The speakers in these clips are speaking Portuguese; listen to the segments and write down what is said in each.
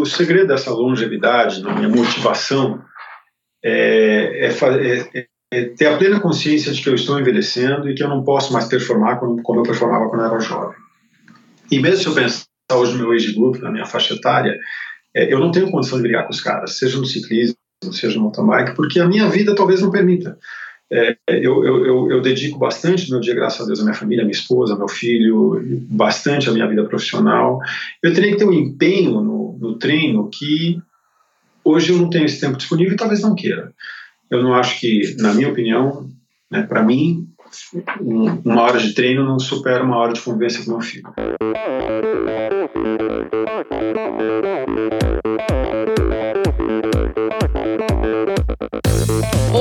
o segredo dessa longevidade, na minha motivação, é, é, é, é, ter a plena consciência de que eu estou envelhecendo e que eu não posso mais performar como, como eu performava quando eu era jovem. E mesmo se eu pensar hoje no meu age group, na minha faixa etária, é, eu não tenho condição de brigar com os caras, seja no ciclismo, seja no mountain bike, porque a minha vida talvez não permita. É, eu, eu, eu, dedico bastante meu dia, graças a Deus, à minha família, à minha esposa, ao meu filho, bastante à minha vida profissional. Eu teria que ter um empenho no, no treino que hoje eu não tenho esse tempo disponível e talvez não queira. Eu não acho que, na minha opinião, né, para mim, um, uma hora de treino não supera uma hora de convivência com meu filho.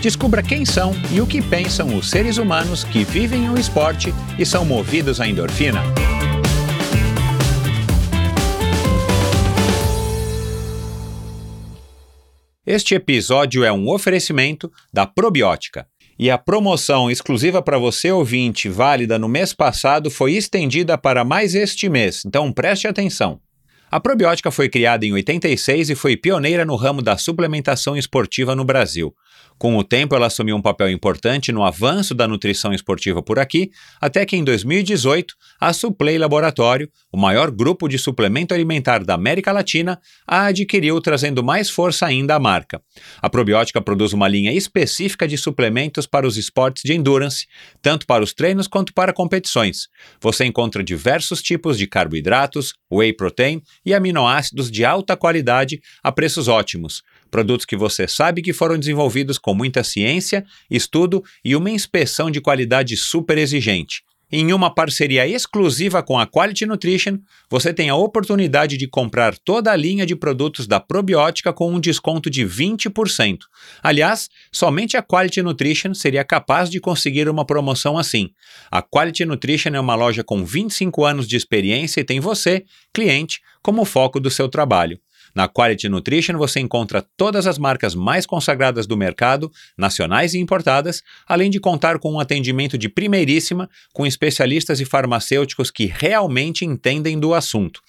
Descubra quem são e o que pensam os seres humanos que vivem o esporte e são movidos à endorfina. Este episódio é um oferecimento da Probiótica e a promoção exclusiva para você ouvinte, válida no mês passado, foi estendida para mais este mês, então preste atenção. A probiótica foi criada em 86 e foi pioneira no ramo da suplementação esportiva no Brasil. Com o tempo, ela assumiu um papel importante no avanço da nutrição esportiva por aqui, até que em 2018, a Suplay Laboratório, o maior grupo de suplemento alimentar da América Latina, a adquiriu, trazendo mais força ainda à marca. A probiótica produz uma linha específica de suplementos para os esportes de endurance, tanto para os treinos quanto para competições. Você encontra diversos tipos de carboidratos, whey protein e aminoácidos de alta qualidade a preços ótimos produtos que você sabe que foram desenvolvidos com muita ciência, estudo e uma inspeção de qualidade super exigente. Em uma parceria exclusiva com a Quality Nutrition, você tem a oportunidade de comprar toda a linha de produtos da probiótica com um desconto de 20%. Aliás, somente a Quality Nutrition seria capaz de conseguir uma promoção assim. A Quality Nutrition é uma loja com 25 anos de experiência e tem você, cliente, como foco do seu trabalho. Na Quality Nutrition você encontra todas as marcas mais consagradas do mercado, nacionais e importadas, além de contar com um atendimento de primeiríssima, com especialistas e farmacêuticos que realmente entendem do assunto.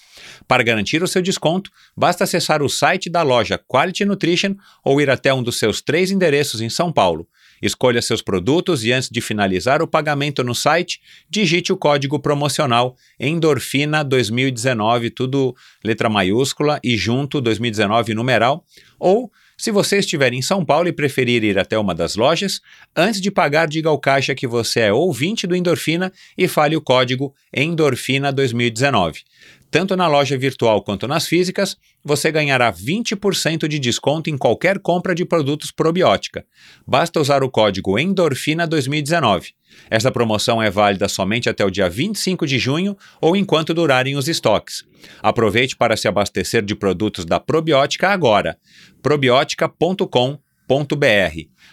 Para garantir o seu desconto, basta acessar o site da loja Quality Nutrition ou ir até um dos seus três endereços em São Paulo. Escolha seus produtos e antes de finalizar o pagamento no site, digite o código promocional Endorfina 2019, tudo letra maiúscula e junto 2019 numeral, ou se você estiver em São Paulo e preferir ir até uma das lojas, antes de pagar, diga ao caixa que você é ouvinte do Endorfina e fale o código Endorfina 2019. Tanto na loja virtual quanto nas físicas, você ganhará 20% de desconto em qualquer compra de produtos probiótica. Basta usar o código Endorfina 2019. Esta promoção é válida somente até o dia 25 de junho ou enquanto durarem os estoques. Aproveite para se abastecer de produtos da Probiótica agora. probiótica.com.br.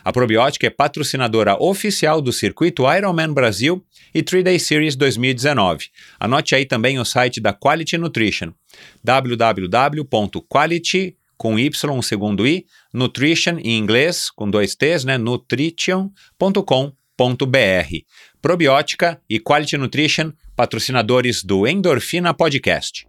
A Probiótica é patrocinadora oficial do circuito Ironman Brasil e 3-Day Series 2019. Anote aí também o site da Quality Nutrition, www.quality com Y, segundo I, nutrition em inglês, com dois T's, né, nutrition.com.br. Probiótica e Quality Nutrition, patrocinadores do Endorfina Podcast.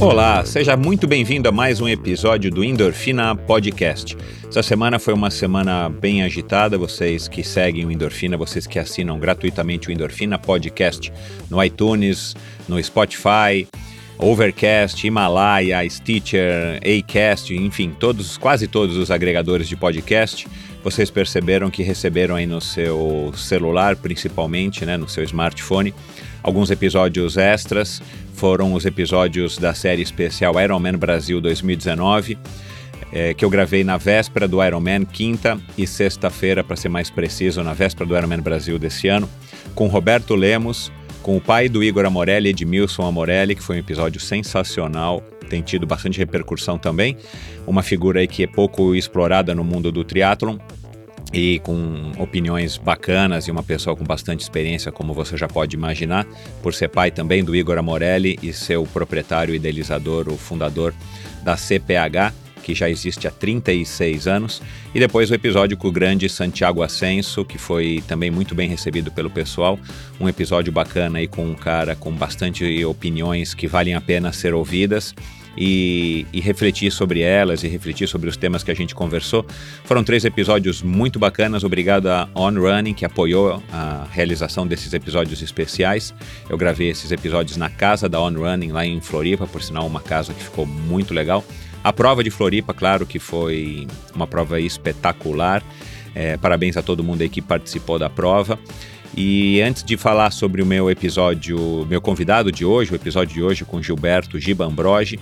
Olá, seja muito bem-vindo a mais um episódio do Endorfina Podcast. Essa semana foi uma semana bem agitada. Vocês que seguem o Endorfina, vocês que assinam gratuitamente o Endorfina Podcast no iTunes, no Spotify, Overcast, Himalaya, Stitcher, Acast, enfim, todos, quase todos os agregadores de podcast. Vocês perceberam que receberam aí no seu celular, principalmente, né, no seu smartphone, alguns episódios extras foram os episódios da série especial Ironman Brasil 2019, é, que eu gravei na véspera do Ironman, quinta e sexta-feira, para ser mais preciso, na véspera do Ironman Brasil desse ano, com Roberto Lemos, com o pai do Igor Amorelli, Edmilson Amorelli, que foi um episódio sensacional. tem tido bastante repercussão também. Uma figura aí que é pouco explorada no mundo do triatlon e com opiniões bacanas e uma pessoa com bastante experiência, como você já pode imaginar, por ser pai também do Igor Amorelli e ser o proprietário, idealizador, o fundador da CPH, que já existe há 36 anos, e depois o episódio com o grande Santiago Ascenso, que foi também muito bem recebido pelo pessoal, um episódio bacana aí com um cara com bastante opiniões que valem a pena ser ouvidas e, e, refletir sobre elas e refletir sobre os temas que a gente conversou. Foram três episódios muito bacanas. Obrigado a On Running, que apoiou a realização desses episódios especiais. Eu gravei esses episódios na casa da On Running, lá em Floripa, por sinal, uma casa que ficou muito legal. A prova de Floripa, claro que foi uma prova espetacular. É, parabéns a todo mundo aí que participou da prova. E antes de falar sobre o meu episódio, meu convidado de hoje, o episódio de hoje com Gilberto Giba Ambrogi,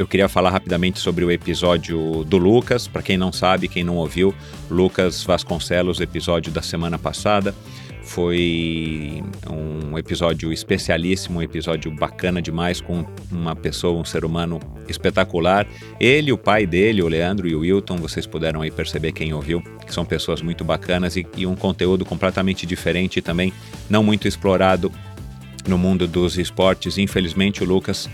eu queria falar rapidamente sobre o episódio do Lucas. Para quem não sabe, quem não ouviu, Lucas Vasconcelos, episódio da semana passada. Foi um episódio especialíssimo, um episódio bacana demais, com uma pessoa, um ser humano espetacular. Ele, o pai dele, o Leandro e o Wilton, vocês puderam aí perceber quem ouviu, que são pessoas muito bacanas e, e um conteúdo completamente diferente e também não muito explorado no mundo dos esportes. Infelizmente, o Lucas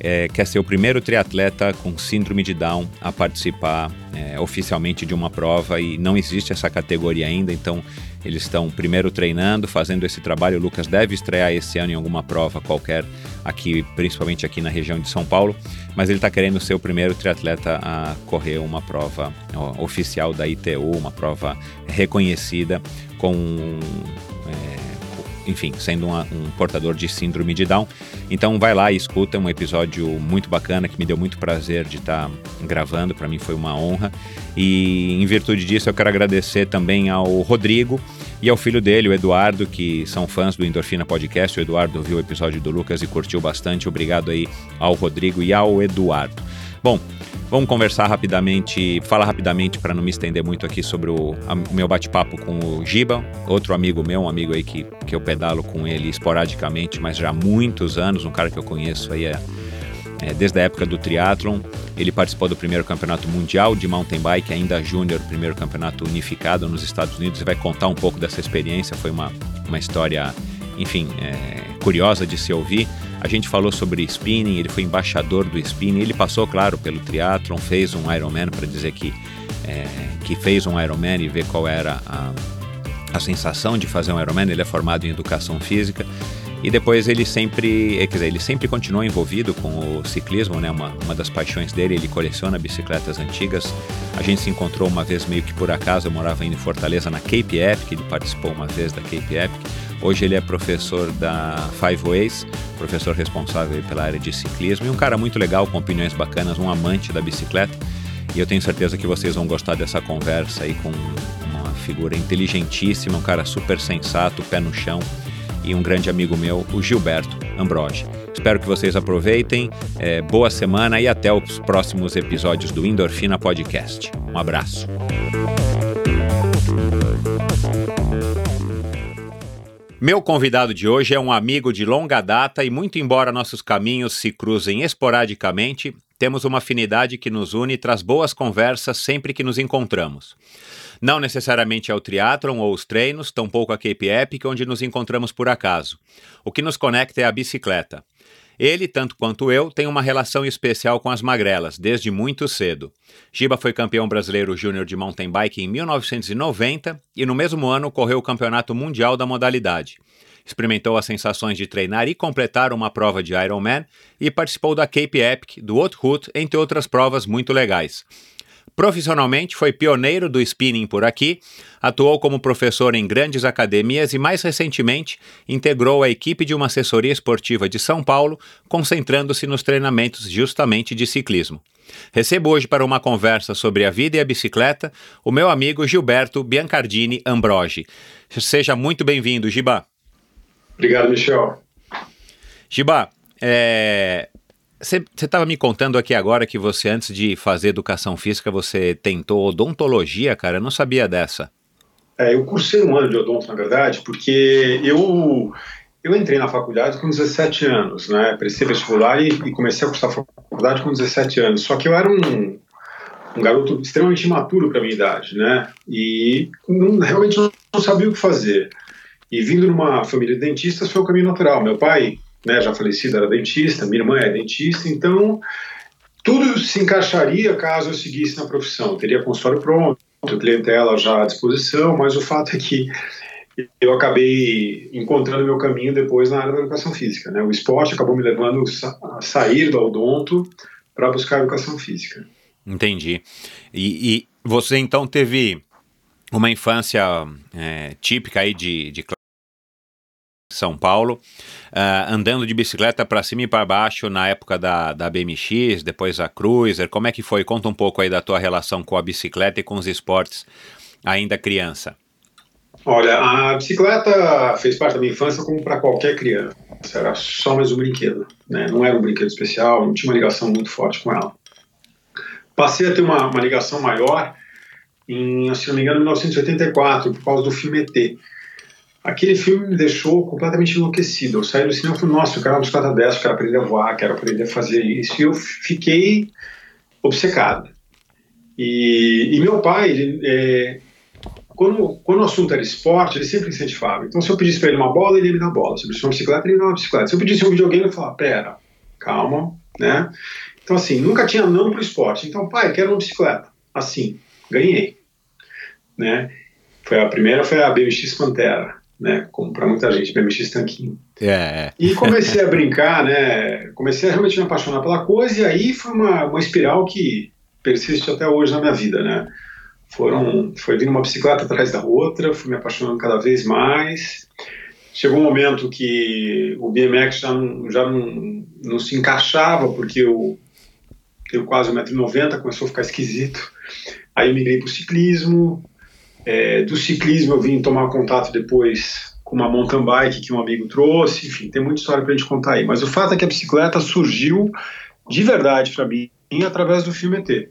é, quer ser o primeiro triatleta com síndrome de Down a participar é, oficialmente de uma prova e não existe essa categoria ainda, então eles estão primeiro treinando, fazendo esse trabalho. O Lucas deve estrear esse ano em alguma prova qualquer aqui, principalmente aqui na região de São Paulo, mas ele está querendo ser o primeiro triatleta a correr uma prova oficial da ITU, uma prova reconhecida com é, enfim, sendo uma, um portador de síndrome de Down. Então vai lá e escuta um episódio muito bacana que me deu muito prazer de estar tá gravando, para mim foi uma honra. E em virtude disso eu quero agradecer também ao Rodrigo e ao filho dele, o Eduardo, que são fãs do Endorfina Podcast. O Eduardo viu o episódio do Lucas e curtiu bastante. Obrigado aí ao Rodrigo e ao Eduardo. Bom, Vamos conversar rapidamente, falar rapidamente para não me estender muito aqui sobre o, a, o meu bate-papo com o Giba, outro amigo meu, um amigo aí que, que eu pedalo com ele esporadicamente, mas já há muitos anos, um cara que eu conheço aí é, é, desde a época do triatlon. Ele participou do primeiro campeonato mundial de mountain bike, ainda júnior, primeiro campeonato unificado nos Estados Unidos, e vai contar um pouco dessa experiência. Foi uma, uma história, enfim, é, curiosa de se ouvir. A gente falou sobre spinning, ele foi embaixador do spinning, ele passou, claro, pelo triatlon, fez um Ironman para dizer que, é, que fez um Ironman e ver qual era a, a sensação de fazer um Ironman. Ele é formado em educação física e depois ele sempre, é, quer dizer, ele sempre continuou envolvido com o ciclismo, né? Uma, uma das paixões dele, ele coleciona bicicletas antigas. A gente se encontrou uma vez meio que por acaso, eu morava em Fortaleza na Cape Epic, ele participou uma vez da Cape Epic. Hoje ele é professor da Five Ways, professor responsável pela área de ciclismo e um cara muito legal, com opiniões bacanas, um amante da bicicleta. E eu tenho certeza que vocês vão gostar dessa conversa aí com uma figura inteligentíssima, um cara super sensato, pé no chão e um grande amigo meu, o Gilberto Ambrogi. Espero que vocês aproveitem, é, boa semana e até os próximos episódios do Endorfina Podcast. Um abraço. Meu convidado de hoje é um amigo de longa data e, muito embora nossos caminhos se cruzem esporadicamente, temos uma afinidade que nos une e traz boas conversas sempre que nos encontramos. Não necessariamente é o triatlon ou os treinos, tampouco a Cape Epic, onde nos encontramos por acaso. O que nos conecta é a bicicleta. Ele, tanto quanto eu, tem uma relação especial com as magrelas, desde muito cedo. Giba foi campeão brasileiro júnior de mountain bike em 1990 e no mesmo ano correu o campeonato mundial da modalidade. Experimentou as sensações de treinar e completar uma prova de Ironman e participou da Cape Epic, do Route, entre outras provas muito legais. Profissionalmente, foi pioneiro do spinning por aqui, atuou como professor em grandes academias e, mais recentemente, integrou a equipe de uma assessoria esportiva de São Paulo, concentrando-se nos treinamentos justamente de ciclismo. Recebo hoje para uma conversa sobre a vida e a bicicleta o meu amigo Gilberto Biancardini Ambrogi. Seja muito bem-vindo, Giba. Obrigado, Michel. Giba, é, você estava me contando aqui agora que você, antes de fazer educação física, você tentou odontologia, cara. Eu não sabia dessa. É, eu cursei um ano de odonto, na verdade, porque eu, eu entrei na faculdade com 17 anos, né? Prestei vestibular e, e comecei a cursar faculdade com 17 anos. Só que eu era um, um garoto extremamente imaturo para minha idade, né? E não, realmente não, sabia o que fazer. E vindo numa família de dentistas foi o caminho natural. Meu pai, né, já falecido, era dentista, minha irmã é dentista, então tudo se encaixaria caso eu seguisse na profissão. Teria consultório pronto, clientela já à disposição, mas o fato é que eu acabei encontrando meu caminho depois na área da educação física. Né? O esporte acabou me levando a sair do odonto para buscar a educação física. Entendi. E, e, você então teve uma infância é, típica aí de, de São Paulo, uh, andando de bicicleta para cima e para baixo na época da, da BMX, depois a Cruiser. Como é que foi? Conta um pouco aí da tua relação com a bicicleta e com os esportes ainda criança. Olha, a bicicleta fez parte da minha infância como para qualquer criança. Era só mais um brinquedo, né? Não era um brinquedo especial, não tinha uma ligação muito forte com ela. Passei a ter uma, uma ligação maior em, se não me engano, 1984, por causa do filme ET. Aquele filme me deixou completamente enlouquecido. Eu saí do cinema e falei, nossa, eu quero uma bicicleta dessa, quero aprender a voar, quero aprender a fazer isso. E eu fiquei obcecado. E, e meu pai, ele, é, quando, quando o assunto era esporte, ele sempre incentivava. Então, se eu pedisse para ele uma bola, ele ia me dar bola. Se eu pedisse uma bicicleta, ele ia me dar uma bicicleta. Se eu pedisse um videogame, ele falava, pera, calma, né? Então, assim, nunca tinha não para o esporte. Então, pai, quero uma bicicleta. Assim, ganhei. Né? Foi a primeira, foi a BMX Pantera, né? Como para muita gente, BMX Tanquinho. É, é. E comecei a brincar, né? Comecei a realmente me apaixonar pela coisa, e aí foi uma, uma espiral que persiste até hoje na minha vida, né? Foram, foi vindo uma bicicleta atrás da outra, fui me apaixonando cada vez mais. Chegou um momento que o BMX já não, já não, não se encaixava, porque eu tenho quase 1,90m, começou a ficar esquisito. Aí eu migrei para o ciclismo. É, do ciclismo eu vim tomar contato depois com uma mountain bike que um amigo trouxe. Enfim, tem muita história para a gente contar aí. Mas o fato é que a bicicleta surgiu de verdade para mim através do filme ET.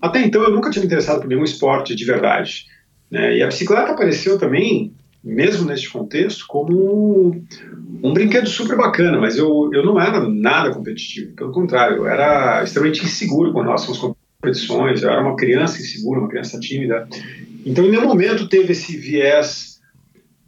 Até então eu nunca tinha me interessado por nenhum esporte de verdade. Né? E a bicicleta apareceu também, mesmo neste contexto, como um brinquedo super bacana, mas eu, eu não era nada competitivo, pelo contrário, eu era extremamente inseguro com relação às competições, eu era uma criança insegura, uma criança tímida. Então, em nenhum momento teve esse viés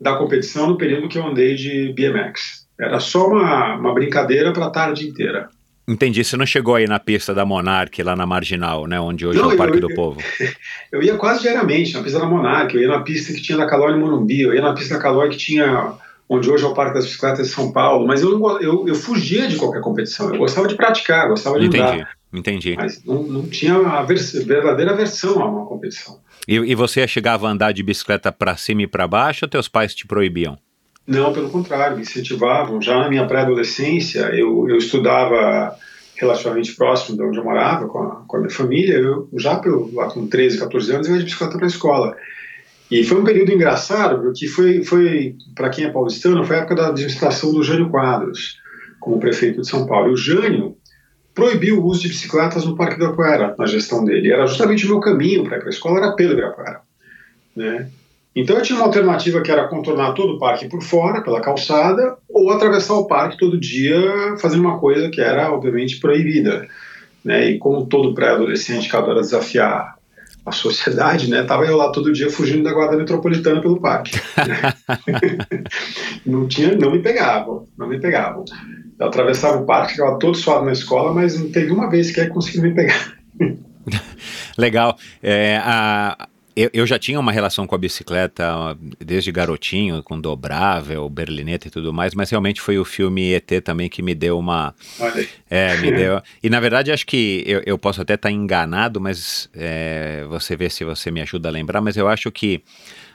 da competição no período que eu andei de BMX. Era só uma, uma brincadeira para a tarde inteira. Entendi. Você não chegou aí na pista da Monark, lá na Marginal, né? Onde hoje não, é o Parque eu, do Povo. Eu ia quase diariamente na pista da Monark, eu ia na pista que tinha da Calói no Morumbi, eu ia na pista da Calói que tinha onde hoje é o Parque das Bicicletas de São Paulo, mas eu, não, eu, eu fugia de qualquer competição, eu gostava de praticar, gostava de entendi, andar. Entendi, Mas não, não tinha a vers verdadeira versão a uma competição. E, e você chegava a andar de bicicleta para cima e para baixo ou teus pais te proibiam? Não, pelo contrário, me incentivavam. Já na minha pré-adolescência, eu, eu estudava relativamente próximo de onde eu morava, com a, com a minha família, eu já pelo, lá com 13, 14 anos, eu ia de bicicleta para a escola. E foi um período engraçado, porque foi, foi para quem é paulistano, foi a época da administração do Jânio Quadros, como prefeito de São Paulo. E o Jânio proibiu o uso de bicicletas no Parque do Ibirapuera, na gestão dele. Era justamente o meu caminho para ir para a escola, era pelo Ibirapuera. Né? Então eu tinha uma alternativa que era contornar todo o parque por fora, pela calçada, ou atravessar o parque todo dia fazendo uma coisa que era, obviamente, proibida. Né? E como todo pré-adolescente que adora desafiar a sociedade, né? Tava eu lá todo dia fugindo da guarda metropolitana pelo parque. Né? não tinha, não me pegavam, não me pegavam. Eu atravessava o parque, ficava todo suado na escola, mas não teve uma vez que conseguiu me pegar. Legal. É, a, eu, eu, já tinha uma relação com a bicicleta desde garotinho, com dobrável, berlineta e tudo mais, mas realmente foi o filme ET também que me deu uma. Olha É, me deu. E na verdade acho que eu, eu posso até estar enganado, mas é, você vê se você me ajuda a lembrar, mas eu acho que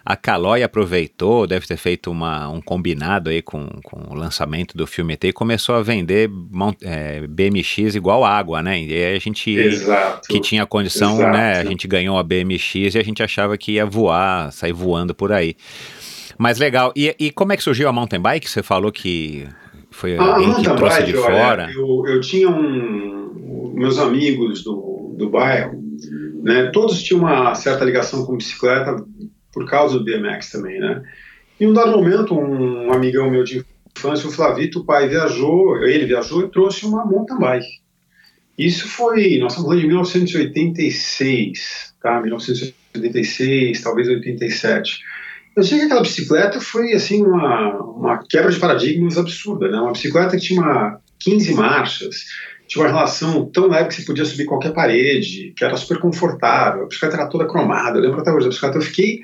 a Caloi aproveitou, deve ter feito uma, um combinado aí com, com o lançamento do filme ET e começou a vender é, BMX igual água, né? E aí a gente Exato. que tinha condição, Exato. né? A gente ganhou a BMX e a gente achava que ia voar, sair voando por aí. Mas legal. E, e como é que surgiu a mountain bike? Você falou que foi a alguém que trouxe bike, de olha, fora. Eu, eu tinha um. Meus amigos do, do bairro, né, todos tinham uma certa ligação com bicicleta por causa do BMX também, né? Em um dado momento, um amigão meu de infância, o Flavito, o pai viajou, ele viajou e trouxe uma mountain bike. Isso foi, nós estamos falando de 1986, tá? 1986, talvez 87. Eu sei que aquela bicicleta foi assim uma, uma quebra de paradigmas absurda, né? Uma bicicleta que tinha uma 15 marchas, tinha uma relação tão leve que você podia subir qualquer parede, que era super confortável, a bicicleta era toda cromada, eu lembro até hoje da bicicleta, eu fiquei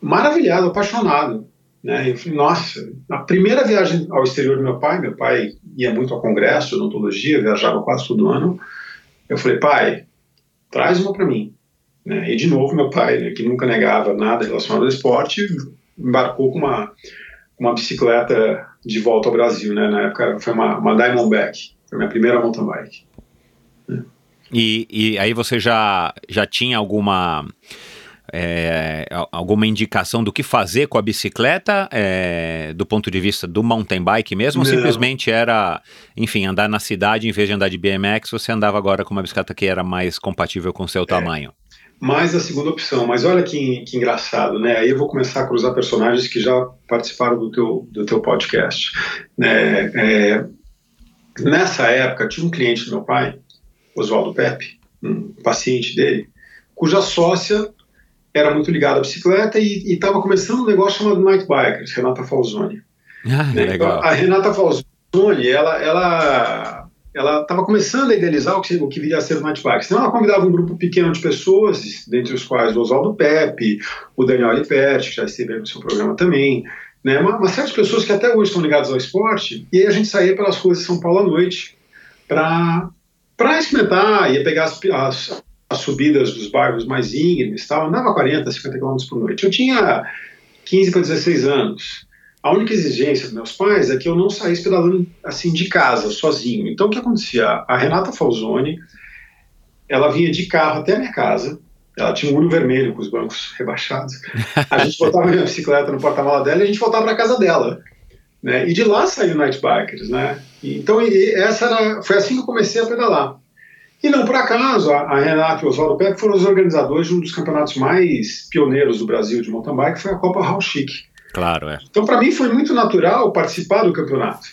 maravilhado, apaixonado. Né? Eu falei, nossa, na primeira viagem ao exterior do meu pai, meu pai ia muito ao congresso de odontologia, viajava quase todo ano, eu falei, pai, traz uma para mim. Né? E de novo, meu pai, né, que nunca negava nada relacionado ao esporte, embarcou com uma, uma bicicleta de volta ao Brasil. Né? Na época foi uma, uma Diamondback, foi a minha primeira mountain bike. E, e aí você já, já tinha alguma é, alguma indicação do que fazer com a bicicleta é, do ponto de vista do mountain bike mesmo? Não. Ou simplesmente era, enfim, andar na cidade em vez de andar de BMX, você andava agora com uma bicicleta que era mais compatível com o seu é, tamanho? Mais a segunda opção, mas olha que, que engraçado, né? Aí eu vou começar a cruzar personagens que já participaram do teu, do teu podcast. Né? É, nessa época, tinha um cliente do meu pai, Oswaldo Pepe, um paciente dele, cuja sócia era muito ligado à bicicleta e estava começando um negócio chamado Night Bikers, Renata Falzoni. Ah, né? Então, a Renata Falzoni, ela ela ela estava começando a idealizar o que, o que viria a ser o Night Bikers. Então ela convidava um grupo pequeno de pessoas, dentre os quais o Oswaldo Pepe, o Daniel Liperti, que já esteve aí no seu programa também, né? uma, uma série de pessoas que até hoje estão ligadas ao esporte, e aí a gente saía pelas ruas de São Paulo à noite para para experimentar, ia pegar as, as, as subidas dos bairros mais íngremes, tal, andava 40, 50 km por noite. Eu tinha 15 para 16 anos. A única exigência dos meus pais é que eu não saísse pedalando assim de casa, sozinho. Então o que acontecia? A Renata Falzoni, ela vinha de carro até a minha casa, ela tinha um olho vermelho com os bancos rebaixados. A gente botava a minha bicicleta no porta-mala dela e a gente voltava para casa dela. Né? E de lá saiu o Night Bikers, né? Então essa era, foi assim que eu comecei a pedalar. E não por acaso, a, Renata e o Oswaldo Pepe foram os organizadores de um dos campeonatos mais pioneiros do Brasil de mountain bike, que foi a Copa Raul Chic. Claro, é. Então, para mim, foi muito natural participar do campeonato,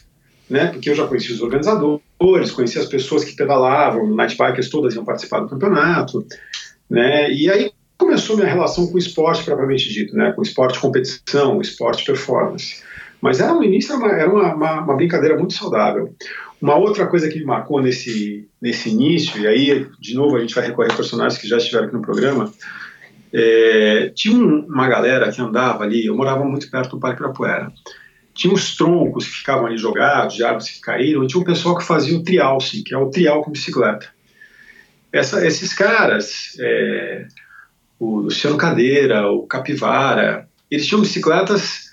né? Porque eu já conhecia os organizadores, conhecia as pessoas que pedalavam, night bikers todas iam participar do campeonato, né? E aí começou minha relação com o esporte propriamente dito, né? Com esporte competição, esporte performance. Mas era no início era, uma, era uma, uma, uma brincadeira muito saudável. Uma outra coisa que me marcou nesse, nesse início, e aí, de novo, a gente vai recorrer a personagens que já estiveram aqui no programa, é, tinha uma galera que andava ali, eu morava muito perto do Parque Ibirapuera, tinha uns troncos que ficavam ali jogados, de árvores que caíram, e tinha um pessoal que fazia o trialcing, que é o trial com bicicleta. Essa, esses caras, é, o Luciano Cadeira, o Capivara, eles tinham bicicletas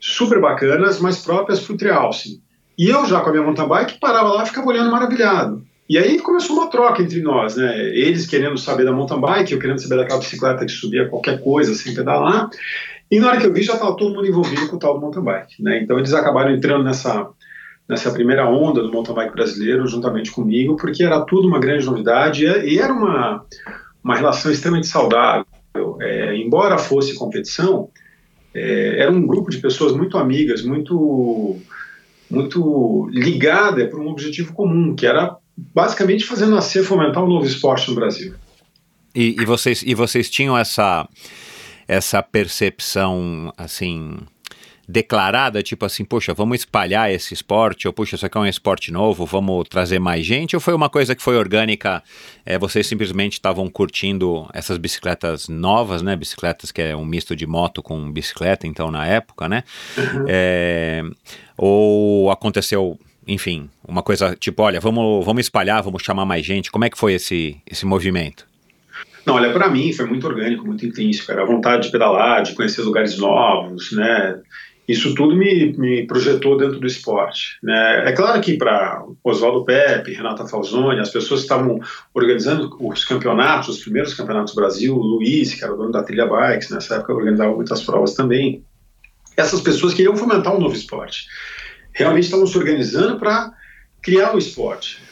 super bacanas, mas próprias para o trialcing. E eu já com a minha mountain bike parava lá e ficava olhando maravilhado. E aí começou uma troca entre nós, né? Eles querendo saber da mountain bike, eu querendo saber daquela bicicleta que subia qualquer coisa sem pedalar. E na hora que eu vi já estava todo mundo envolvido com o tal do mountain bike, né? Então eles acabaram entrando nessa nessa primeira onda do mountain bike brasileiro juntamente comigo, porque era tudo uma grande novidade e era uma uma relação extremamente saudável. É, embora fosse competição, é, era um grupo de pessoas muito amigas, muito muito ligada para um objetivo comum, que era basicamente fazer nascer, fomentar um novo esporte no Brasil. E, e, vocês, e vocês tinham essa, essa percepção, assim, declarada, tipo assim, poxa, vamos espalhar esse esporte, ou puxa, isso aqui é um esporte novo, vamos trazer mais gente, ou foi uma coisa que foi orgânica, é, vocês simplesmente estavam curtindo essas bicicletas novas, né, bicicletas que é um misto de moto com bicicleta, então, na época, né, uhum. é, ou aconteceu, enfim, uma coisa tipo, olha, vamos, vamos espalhar, vamos chamar mais gente, como é que foi esse, esse movimento? Não, olha, para mim foi muito orgânico, muito intrínseco. Era a vontade de pedalar, de conhecer lugares novos, né? Isso tudo me, me projetou dentro do esporte. Né? É claro que para Oswaldo Pepe, Renata Falzoni, as pessoas que estavam organizando os campeonatos, os primeiros campeonatos do Brasil, o Luiz, que era o dono da Trilha Bikes, nessa época organizava muitas provas também, essas pessoas queriam fomentar um novo esporte. Realmente estavam se organizando para criar um esporte.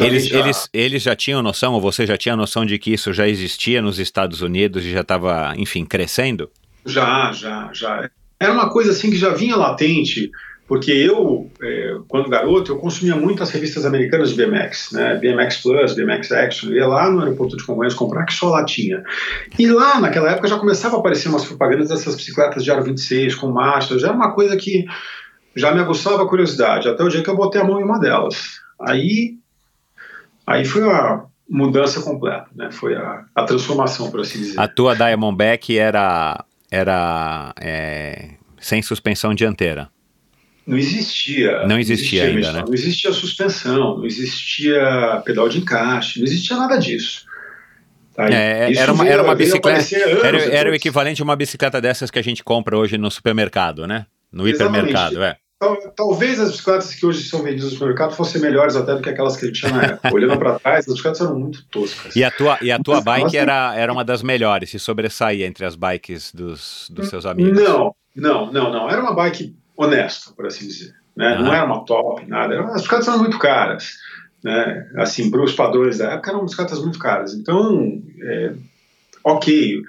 Eles, a... eles, eles já tinham noção, ou você já tinha noção de que isso já existia nos Estados Unidos e já estava, enfim, crescendo? Já, já, já era uma coisa assim que já vinha latente porque eu, é, quando garoto, eu consumia muito as revistas americanas de BMX, né? BMX Plus, BMX Action. Eu ia lá no aeroporto de Congonhas comprar, que só lá tinha. E lá, naquela época, já começava a aparecer umas propagandas dessas bicicletas de aro 26 com marcha. Já era uma coisa que já me aguçava a curiosidade, até o dia que eu botei a mão em uma delas. Aí, aí foi a mudança completa, né? Foi a, a transformação, por assim dizer. A tua Diamondback era, era é, sem suspensão dianteira. Não existia. Não existia, ainda, né? Não existia suspensão, não existia pedal de encaixe, não existia nada disso. Tá? É, era, uma, veio, era uma bicicleta. Era, era, o equivalente a uma bicicleta dessas que a gente compra hoje no supermercado, né? No Exatamente. hipermercado, é. Talvez as bicicletas que hoje são vendidas no supermercado fossem melhores até do que aquelas que ele tinha na época. Olhando para trás, as bicicletas eram muito toscas. E a tua, e a tua Mas, bike era, era uma das melhores, se sobressaía entre as bikes dos, dos seus amigos? Não, não, não, não. Era uma bike honesta, por assim dizer. Né? Não era uma top, nada. As bicicletas eram muito caras. Né? Assim, para os padrões da época, eram bicicletas muito caras. Então, é, ok,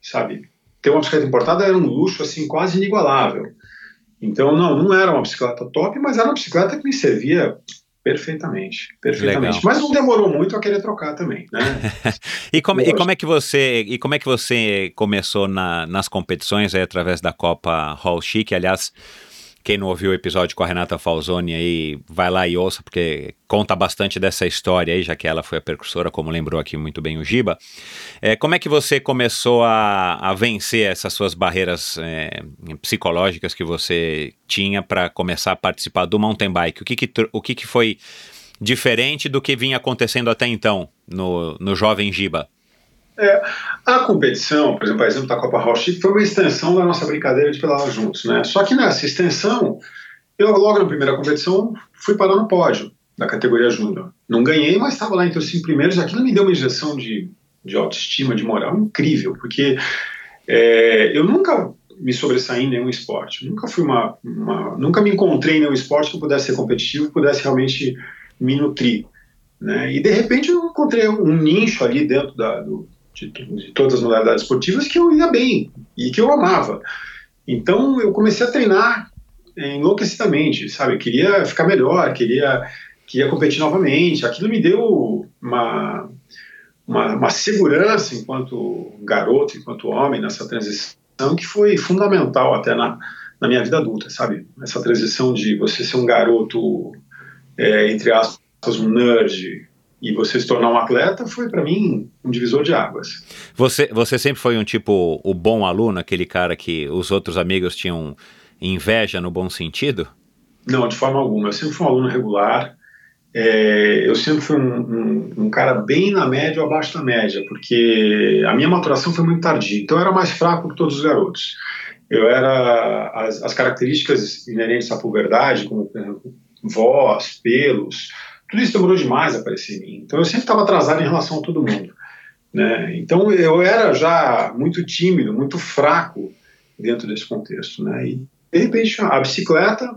sabe? Ter uma bicicleta importada era um luxo assim quase inigualável. Então, não, não era uma bicicleta top, mas era uma bicicleta que me servia perfeitamente, perfeitamente. Legal. Mas não demorou muito a querer trocar também, né? e, como, e como é que você e como é que você começou na, nas competições aí, através da Copa Hall Chic? Aliás, quem não ouviu o episódio com a Renata Falzoni aí, vai lá e ouça, porque conta bastante dessa história aí, já que ela foi a percursora, como lembrou aqui muito bem o Giba. É, como é que você começou a, a vencer essas suas barreiras é, psicológicas que você tinha para começar a participar do mountain bike? O que, que, o que, que foi diferente do que vinha acontecendo até então no, no jovem Giba? É, a competição, por exemplo, a exemplo da Copa Roche, foi uma extensão da nossa brincadeira de pedalar juntos, né? Só que nessa extensão, eu logo na primeira competição fui parar no pódio da categoria júnior. Não ganhei, mas estava lá entre os cinco primeiros. Aquilo me deu uma injeção de, de autoestima, de moral incrível, porque é, eu nunca me sobressaí em nenhum esporte. Nunca fui uma, uma, nunca me encontrei em nenhum esporte que pudesse ser competitivo, pudesse realmente me nutrir. Né? E de repente eu encontrei um nicho ali dentro da, do, de, de todas as modalidades esportivas que eu ia bem e que eu amava. Então eu comecei a treinar enlouquecidamente, sabe? Queria ficar melhor, queria, queria competir novamente. Aquilo me deu uma, uma, uma, segurança enquanto garoto, enquanto homem nessa transição que foi fundamental até na, na minha vida adulta, sabe? Essa transição de você ser um garoto, é, entre aspas, um nerd, e você se tornar um atleta foi para mim um divisor de águas. Você, você sempre foi um tipo o bom aluno, aquele cara que os outros amigos tinham inveja no bom sentido? Não, de forma alguma. Eu sempre fui um aluno regular. É, eu sempre fui um, um, um, cara bem na média ou abaixo da média, porque a minha maturação foi muito tardia. Então eu era mais fraco que todos os garotos. Eu era as, as características inerentes à puberdade, como voz, pelos, tudo isso demorou demais a aparecer em mim. Então eu sempre estava atrasado em relação a todo mundo. Né? Então eu era já muito tímido, muito fraco dentro desse contexto. Né? E de repente a bicicleta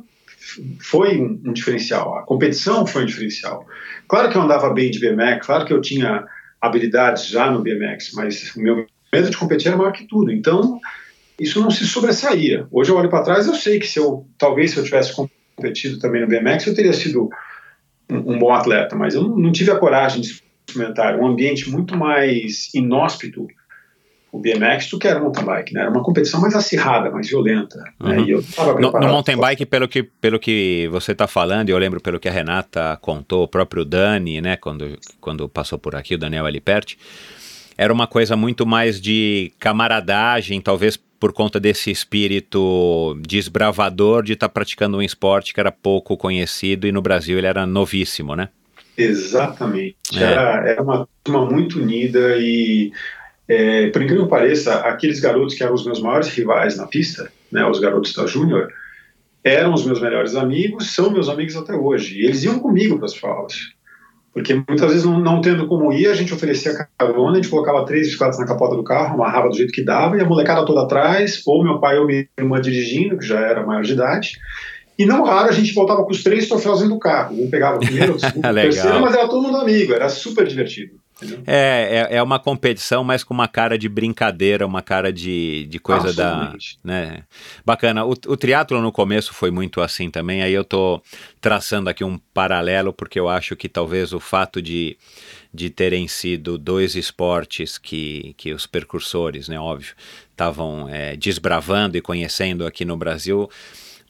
foi um, um, diferencial, a competição foi um diferencial. Claro que eu andava bem de BMX, claro que eu tinha habilidades já no BMX, mas o meu medo de competir era maior que tudo. Então isso não se sobressaía. Hoje eu olho para trás, eu sei que se eu talvez se eu tivesse competido também no BMX, eu teria sido um, bom atleta, mas eu não, não tive a coragem de experimentar um ambiente muito mais inóspito o BMX do que era o mountain bike, né? Era uma competição mais acirrada, mais violenta. Né? Uhum. Né? E eu no, no mountain bike, pelo que, pelo que você está falando, eu lembro pelo que a Renata contou, o próprio Dani, né? Quando, quando passou por aqui, o Daniel Aliperti, era uma coisa muito mais de camaradagem, talvez por conta desse espírito desbravador de estar tá praticando um esporte que era pouco conhecido e no Brasil ele era novíssimo, né? Exatamente. É. Era, era uma turma muito unida e, é, por incrível que pareça, aqueles garotos que eram os meus maiores rivais na pista, né, os garotos da Júnior, eram os meus melhores amigos, são meus amigos até hoje. E eles iam comigo para as provas. Porque muitas vezes, não, não, tendo como ir, a gente oferecia carona, a gente colocava três bicicletas na capota do carro, amarrava do jeito que dava, e a molecada toda atrás, ou meu pai ou minha irmã dirigindo, que já era maior de idade. E não raro a gente voltava com os três troféus dentro do carro. Um pegava o primeiro, o segundo, o terceiro, mas era todo mundo amigo, era super divertido. É, é, é, uma competição, mas com uma cara de brincadeira, uma cara de, de coisa da. Né? Bacana. O, o triatlo no começo foi muito assim também. Aí eu tô traçando aqui um paralelo, porque eu acho que talvez o fato de, de terem sido dois esportes que, que os percursores, né, óbvio, estavam é, desbravando e conhecendo aqui no Brasil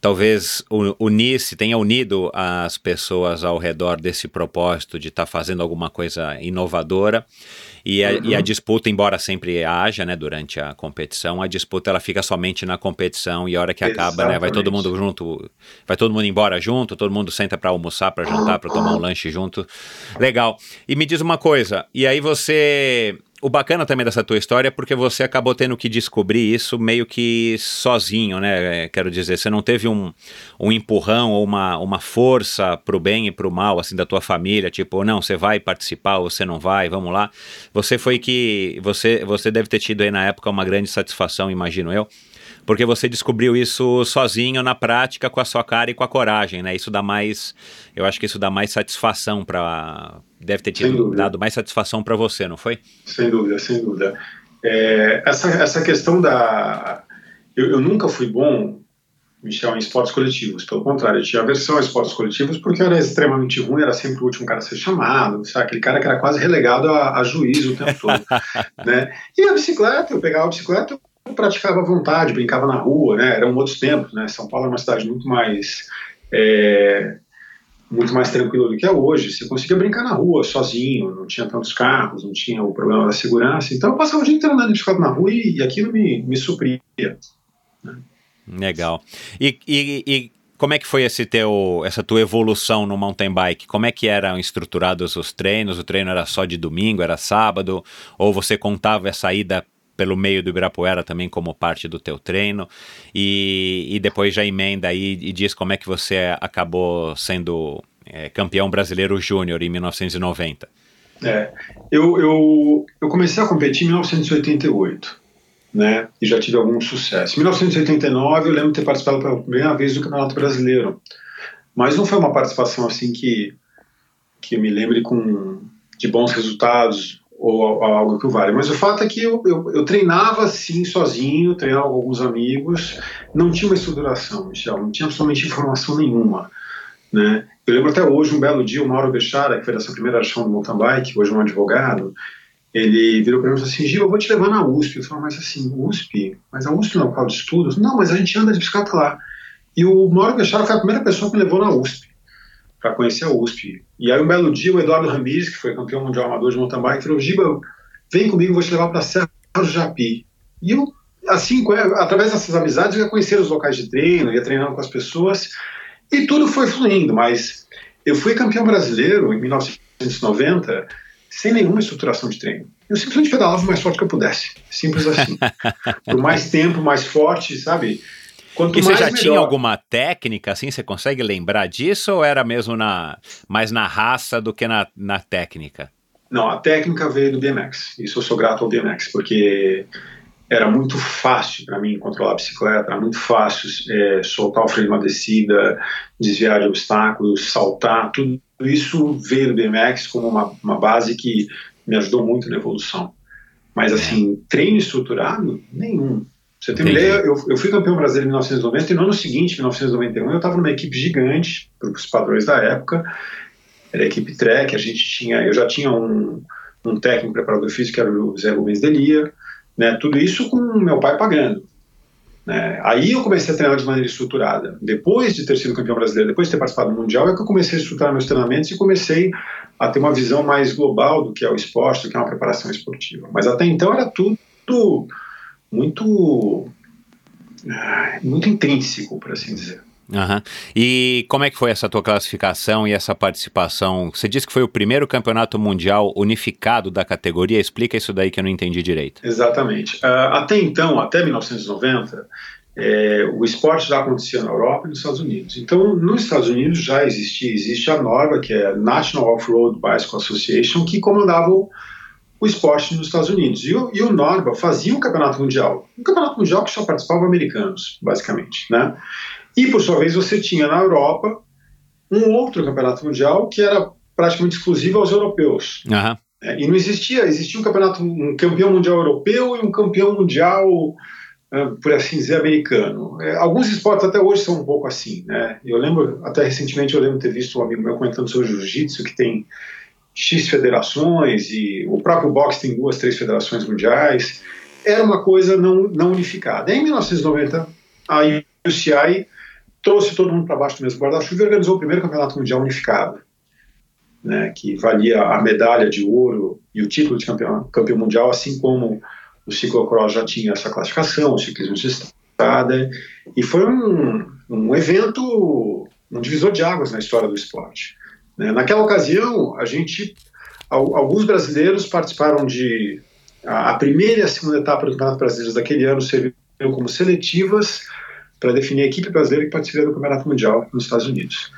talvez unisse, tenha unido as pessoas ao redor desse propósito de estar tá fazendo alguma coisa inovadora. E a, uhum. e a, disputa, embora sempre haja, né, durante a competição, a disputa ela fica somente na competição e a hora que acaba, né, vai todo mundo junto, vai todo mundo embora junto, todo mundo senta para almoçar, para jantar, para tomar um lanche junto. Legal. E me diz uma coisa, e aí você o bacana também dessa tua história é porque você acabou tendo que descobrir isso meio que sozinho, né? É, quero dizer, você não teve um, um empurrão ou uma, uma força pro bem e pro mal, assim, da tua família, tipo, não, você vai participar ou você não vai, vamos lá. Você foi que. Você, você deve ter tido aí na época uma grande satisfação, imagino eu porque você descobriu isso sozinho na prática com a sua cara e com a coragem, né? Isso dá mais, eu acho que isso dá mais satisfação para, deve ter tido dado mais satisfação para você, não foi? Sem dúvida, sem dúvida. É, essa essa questão da, eu, eu nunca fui bom Michel, em esportes coletivos. Pelo contrário, eu tinha aversão a esportes coletivos porque era extremamente ruim, era sempre o último cara a ser chamado, sabe? aquele cara que era quase relegado a, a juiz o tempo todo. né? E a bicicleta, eu pegava a bicicleta, eu praticava à vontade, brincava na rua, né? Eram outros tempos, né? São Paulo é uma cidade muito mais é, muito mais tranquila do que é hoje. Você conseguia brincar na rua sozinho, não tinha tantos carros, não tinha o problema da segurança. Então eu passava o dia inteiro andando de bicicleta na rua e, e aquilo me, me supria. Né? Legal. E, e, e, como é que foi esse teu, essa tua evolução no mountain bike? Como é que eram estruturados os treinos? O treino era só de domingo, era sábado? Ou você contava essa ida pelo meio do Ibirapuera também como parte do teu treino e, e depois já emenda aí e diz como é que você acabou sendo é, campeão brasileiro júnior em 1990. É, eu, eu, eu comecei a competir em 1988, né, e já tive algum sucesso. Em 1989 eu lembro de ter participado pela primeira vez do Campeonato Brasileiro, mas não foi uma participação assim que, que me lembre com, de bons resultados, ou algo que o vale. Mas o fato é que eu, eu, eu, treinava assim sozinho, treinava com alguns amigos, não tinha uma estruturação, Michel, não tinha absolutamente informação nenhuma. Né? Eu lembro até hoje, um belo dia, o Mauro Bechara, que foi dessa primeira ação do mountain bike, hoje é um advogado, ele virou para mim e falou assim, Gil, eu vou te levar na USP. Eu falei, mas assim, USP? Mas a USP não é um local de estudos? Não, mas a gente anda de bicicleta lá. E o Mauro Bechara foi a primeira pessoa que me levou na USP para conhecer a USP. E aí, um belo dia, o Eduardo Ramires, que foi campeão mundial amador de mountain bike, falou: Giba, vem comigo, vou te levar para a Serra do Japi. E eu, assim, através dessas amizades, eu ia conhecer os locais de treino, ia treinando com as pessoas, e tudo foi fluindo. Mas eu fui campeão brasileiro em 1990 sem nenhuma estruturação de treino. Eu simplesmente pedalava o mais forte que eu pudesse. Simples assim. Por mais tempo, mais forte, sabe? Quanto e você já melhor. tinha alguma técnica, assim, você consegue lembrar disso ou era mesmo na, mais na raça do que na, na técnica? Não, a técnica veio do BMX. Isso eu sou grato ao BMX, porque era muito fácil para mim controlar a bicicleta, era muito fácil é, soltar o freio numa descida, desviar de obstáculos, saltar, tudo isso veio do BMX como uma, uma base que me ajudou muito na evolução. Mas assim, treino estruturado, nenhum você ideia, eu, eu, fui campeão brasileiro em 1990 e no ano seguinte, 1991, eu estava numa equipe gigante, para os padrões da época, era a equipe Trek, a gente tinha, eu já tinha um, um técnico preparador físico, que era o Zé Rubens Delia, né, tudo isso com meu pai pagando. Né. Aí eu comecei a treinar de maneira estruturada. Depois de ter sido campeão brasileiro, depois de ter participado do Mundial, é que eu comecei a estruturar meus treinamentos e comecei a ter uma visão mais global do que é o esporte, do que é uma preparação esportiva. Mas até então era tudo muito muito intrínseco, por assim dizer. Uhum. E como é que foi essa tua classificação e essa participação? Você disse que foi o primeiro campeonato mundial unificado da categoria. Explica isso daí que eu não entendi direito. Exatamente. Uh, até então, até 1990, é, o esporte já acontecia na Europa e nos Estados Unidos. Então, nos Estados Unidos já existia, existe a NORBA, que é a National Off-Road Bicycle Association, que comandava o o esporte nos Estados Unidos. E o, e o Norba fazia um campeonato mundial, um campeonato mundial que só participavam americanos, basicamente, né? E, por sua vez, você tinha na Europa um outro campeonato mundial que era praticamente exclusivo aos europeus. Uhum. É, e não existia, existia um campeonato, um campeão mundial europeu e um campeão mundial, é, por assim dizer, americano. É, alguns esportes até hoje são um pouco assim, né? Eu lembro, até recentemente eu lembro ter visto um amigo meu comentando sobre jiu-jitsu que tem X federações e o próprio boxe tem duas, três federações mundiais. Era uma coisa não, não unificada. Em 1990, a UCI trouxe todo mundo para baixo do mesmo guarda-chuva e organizou o primeiro campeonato mundial unificado né, que valia a medalha de ouro e o título de campeão, campeão mundial, assim como o ciclocross já tinha essa classificação, o ciclismo de estrada, e foi um, um evento, um divisor de águas na história do esporte. Né. Naquela ocasião, a gente, alguns brasileiros participaram de a, primeira e a segunda etapa do Campeonato Brasileiro daquele ano serviram como seletivas para definir a equipe brasileira que participaria do Campeonato Mundial nos Estados Unidos.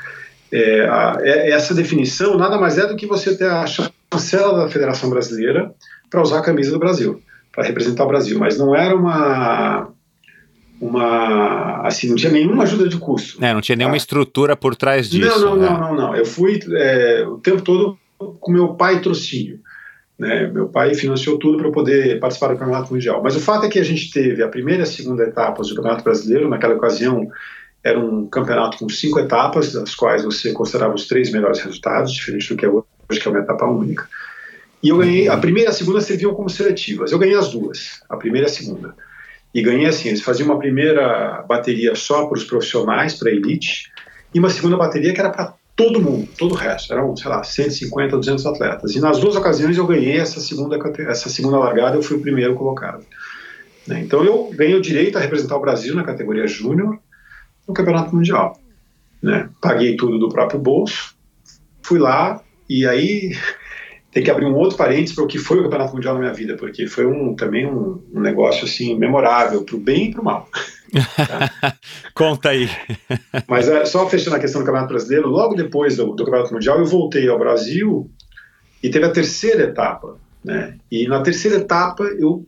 É, a, é, essa definição nada mais é do que você ter a chancela da Federação Brasileira para usar a camisa do Brasil, para representar o Brasil, mas não era uma uma assim não tinha nenhuma ajuda de custo. É, não tinha nenhuma tá? estrutura por trás disso. Não, não, né? não, não, não. Eu fui é, o tempo todo com meu pai trocínio. Né? Meu pai financiou tudo para eu poder participar do Campeonato Mundial. Mas o fato é que a gente teve a primeira e a segunda etapas do Campeonato Brasileiro. Naquela ocasião, era um campeonato com cinco etapas, das quais você considerava os três melhores resultados, diferente do que é hoje, que é uma etapa única. E eu ganhei, a primeira e a segunda serviam como seletivas. Eu ganhei as duas, a primeira e a segunda. E ganhei assim: eles faziam uma primeira bateria só para os profissionais, para a elite, e uma segunda bateria que era para todo mundo, todo o resto. Eram, sei lá, 150, 200 atletas. E nas duas ocasiões eu ganhei essa segunda, essa segunda largada, eu fui o primeiro colocado. Né? Então eu ganhei o direito a representar o Brasil na categoria júnior no Campeonato Mundial. Né? Paguei tudo do próprio bolso, fui lá e aí tem que abrir um outro parênteses para o que foi o Campeonato Mundial na minha vida, porque foi um, também um, um negócio assim memorável para o bem e para o mal. Tá? Conta aí. Mas é, só fechando a questão do Campeonato Brasileiro, logo depois do, do Campeonato Mundial eu voltei ao Brasil e teve a terceira etapa, né? E na terceira etapa eu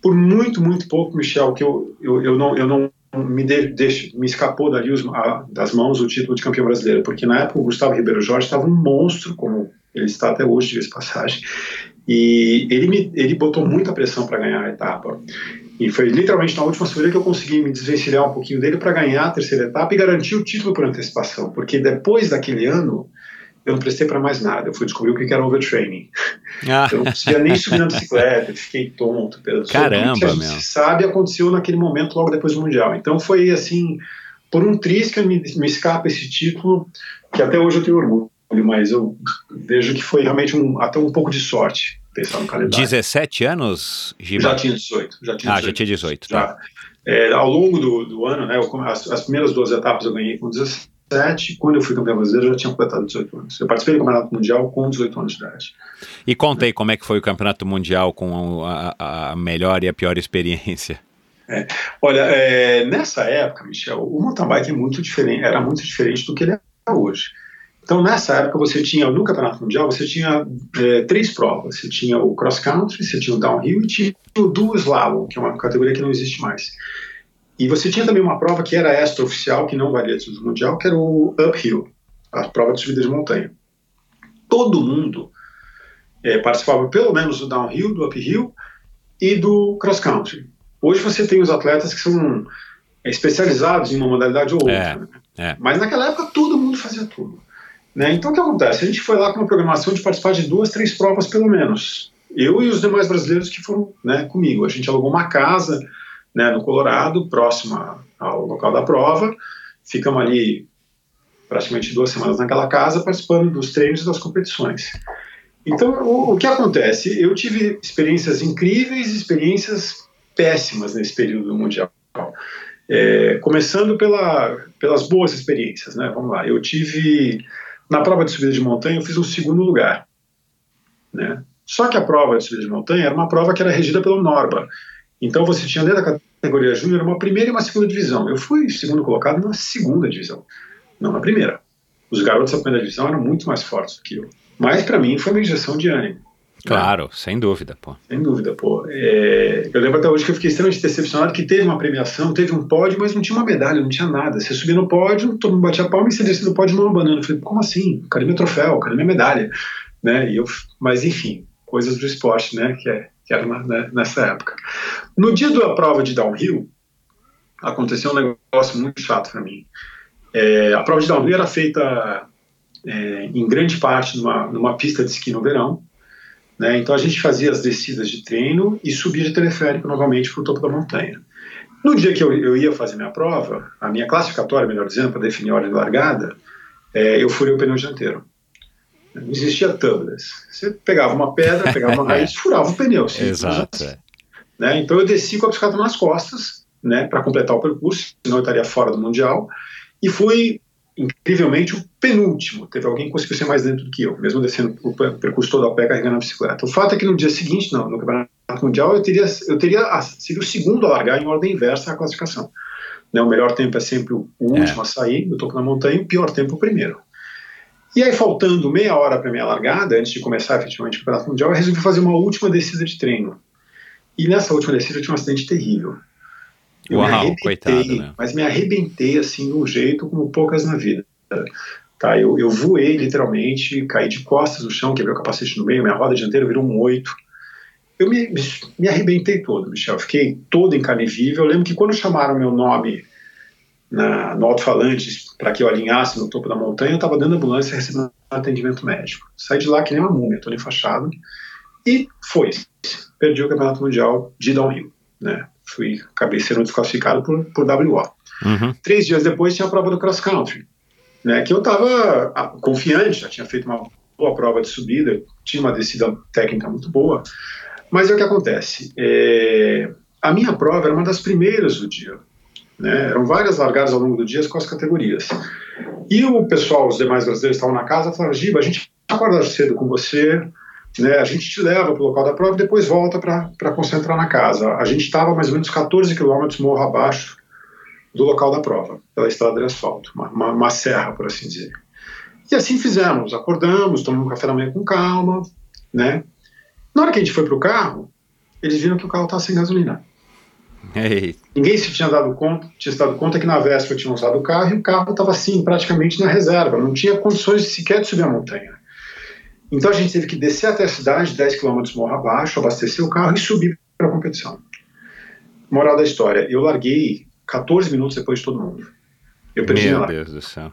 por muito, muito pouco, Michel, que eu, eu, eu, não, eu não me, de, me escapou dali os, a, das mãos o título de campeão brasileiro, porque na época o Gustavo Ribeiro Jorge estava um monstro, como ele está até hoje, de passagem, e ele, me, ele botou muita pressão para ganhar a etapa. E foi literalmente na última subida que eu consegui me desvencilhar um pouquinho dele para ganhar a terceira etapa e garantir o título por antecipação, porque depois daquele ano eu não prestei para mais nada. Eu fui descobrir o que era overtraining. Ah. Eu não conseguia nem subir na bicicleta, fiquei tonto. Caramba, que a gente meu. sabe aconteceu naquele momento logo depois do Mundial. Então foi assim, por um triz que me, me escapa esse título, que até hoje eu tenho orgulho, mas eu vejo que foi realmente um, até um pouco de sorte pensar no calendário. 17 anos, Giba? Já tinha 18. Já tinha 18. Ah, já tinha 18, tá. Já. É, ao longo do, do ano, né, eu, as, as primeiras duas etapas eu ganhei com 17 17, quando eu fui campeão brasileiro, eu já tinha completado 18 anos. Eu participei do Campeonato Mundial com 18 anos de idade. E contei como é que foi o Campeonato Mundial com a, a melhor e a pior experiência. É. Olha, é, nessa época, Michel, o mountain bike é muito diferente, era muito diferente do que ele é hoje. Então, nessa época, você tinha, no Campeonato Mundial, você tinha é, três provas. Você tinha o cross country, você tinha o downhill e tinha o dual slalom, que é uma categoria que não existe mais. E você tinha também uma prova que era extra-oficial, que não valia do mundial, que era o uphill, a prova de subida de montanha. Todo mundo é, participava pelo menos do downhill, do uphill e do cross-country. Hoje você tem os atletas que são é, especializados em uma modalidade ou outra. É, né? é. Mas naquela época todo mundo fazia tudo. Né? Então o que acontece? A gente foi lá com uma programação de participar de duas, três provas pelo menos. Eu e os demais brasileiros que foram né, comigo. A gente alugou uma casa né, no Colorado, próximo ao local da prova. Ficamos ali praticamente duas semanas naquela casa, participando dos treinos e das competições. Então, o, o que acontece? Eu tive experiências incríveis e experiências péssimas nesse período mundial. É, começando pela, pelas boas experiências, né? Vamos lá. Eu tive na prova de subida de montanha, eu fiz um segundo lugar, né? Só que a prova de subida de montanha era uma prova que era regida pelo Norba, então você tinha dentro da categoria júnior uma primeira e uma segunda divisão. Eu fui segundo colocado na segunda divisão, não na primeira. Os garotos da primeira divisão eram muito mais fortes do que eu. Mas para mim foi uma injeção de ânimo. Claro, né? sem dúvida, pô. Sem dúvida, pô. É, eu lembro até hoje que eu fiquei extremamente decepcionado que teve uma premiação, teve um pódio, mas não tinha uma medalha, não tinha nada. Você subia no pódio, todo mundo batia a palma e você descia do pódio numa banana. Eu falei, como assim? Cadê meu troféu? Cadê minha medalha? Né? E eu, mas enfim, coisas do esporte, né? Que, é, que era na, né, nessa época. No dia da prova de downhill, aconteceu um negócio muito chato para mim. É, a prova de downhill era feita é, em grande parte numa, numa pista de esqui no verão. Né? Então a gente fazia as descidas de treino e subia de teleférico novamente para o topo da montanha. No dia que eu, eu, ia fazer minha prova, a minha classificatória, melhor dizendo, para definir a ordem de largada, é, eu furei o pneu dianteiro. Não existia tubeless. Você pegava uma pedra, pegava uma raiz, furava o pneu. Exato. É. Né? Então eu desci com a bicicleta nas costas, né, para completar o percurso, senão eu estaria fora do mundial, e fui incrivelmente o penúltimo. Teve alguém que conseguiu ser mais lento do que eu, mesmo descendo o percurso todo a pé carregando a bicicleta. O fato é que no dia seguinte, não, no campeonato mundial, eu teria, eu teria sido o segundo a largar em ordem inversa à classificação. Né, o melhor tempo é sempre o último é. a sair, eu topo na montanha, o pior tempo é o primeiro. E aí, faltando meia hora para minha largada, antes de começar efetivamente o campeonato mundial, eu resolvi fazer uma última descida de treino. E nessa última descida eu tinha um acidente terrível. Eu Uau, me coitado, né? Mas me arrebentei assim de um jeito como poucas na vida. Tá, eu, eu voei literalmente, caí de costas no chão, quebrei o capacete no meio, minha roda dianteira virou um oito. Eu me, me arrebentei todo, Michel. Fiquei todo em carne viva. Eu lembro que quando chamaram meu nome na, no alto-falante para que eu alinhasse no topo da montanha, eu estava dando ambulância recebendo atendimento médico. Saí de lá que nem uma múmia, todo enfaixado. E foi. Perdi o campeonato mundial de downhill. Né? Fui, acabei sendo desclassificado por, por WO. Uhum. Três dias depois tinha a prova do cross country né, que eu estava ah, confiante, já tinha feito uma boa prova de subida, tinha uma descida técnica muito boa, mas é o que acontece. É, a minha prova era uma das primeiras do dia. Né, eram várias largadas ao longo do dia com as categorias. E o pessoal, os demais brasileiros estavam na casa, falaram: Giba, a gente acorda cedo com você, né, a gente te leva para o local da prova e depois volta para concentrar na casa. A gente estava mais ou menos 14 quilômetros morro abaixo do local da prova, pela estrada de asfalto, uma, uma, uma serra, por assim dizer. E assim fizemos, acordamos, tomamos um café da manhã com calma, né? Na hora que a gente foi para o carro, eles viram que o carro estava sem gasolina. Ei. Ninguém se tinha dado conta, tinha se dado conta que na véspera tinham usado o carro e o carro estava assim, praticamente na reserva, não tinha condições sequer de subir a montanha. Então a gente teve que descer até a cidade, 10 km morro abaixo, abastecer o carro e subir para a competição. Moral da história, eu larguei 14 minutos depois de todo mundo. Eu perdi Meu Deus do céu.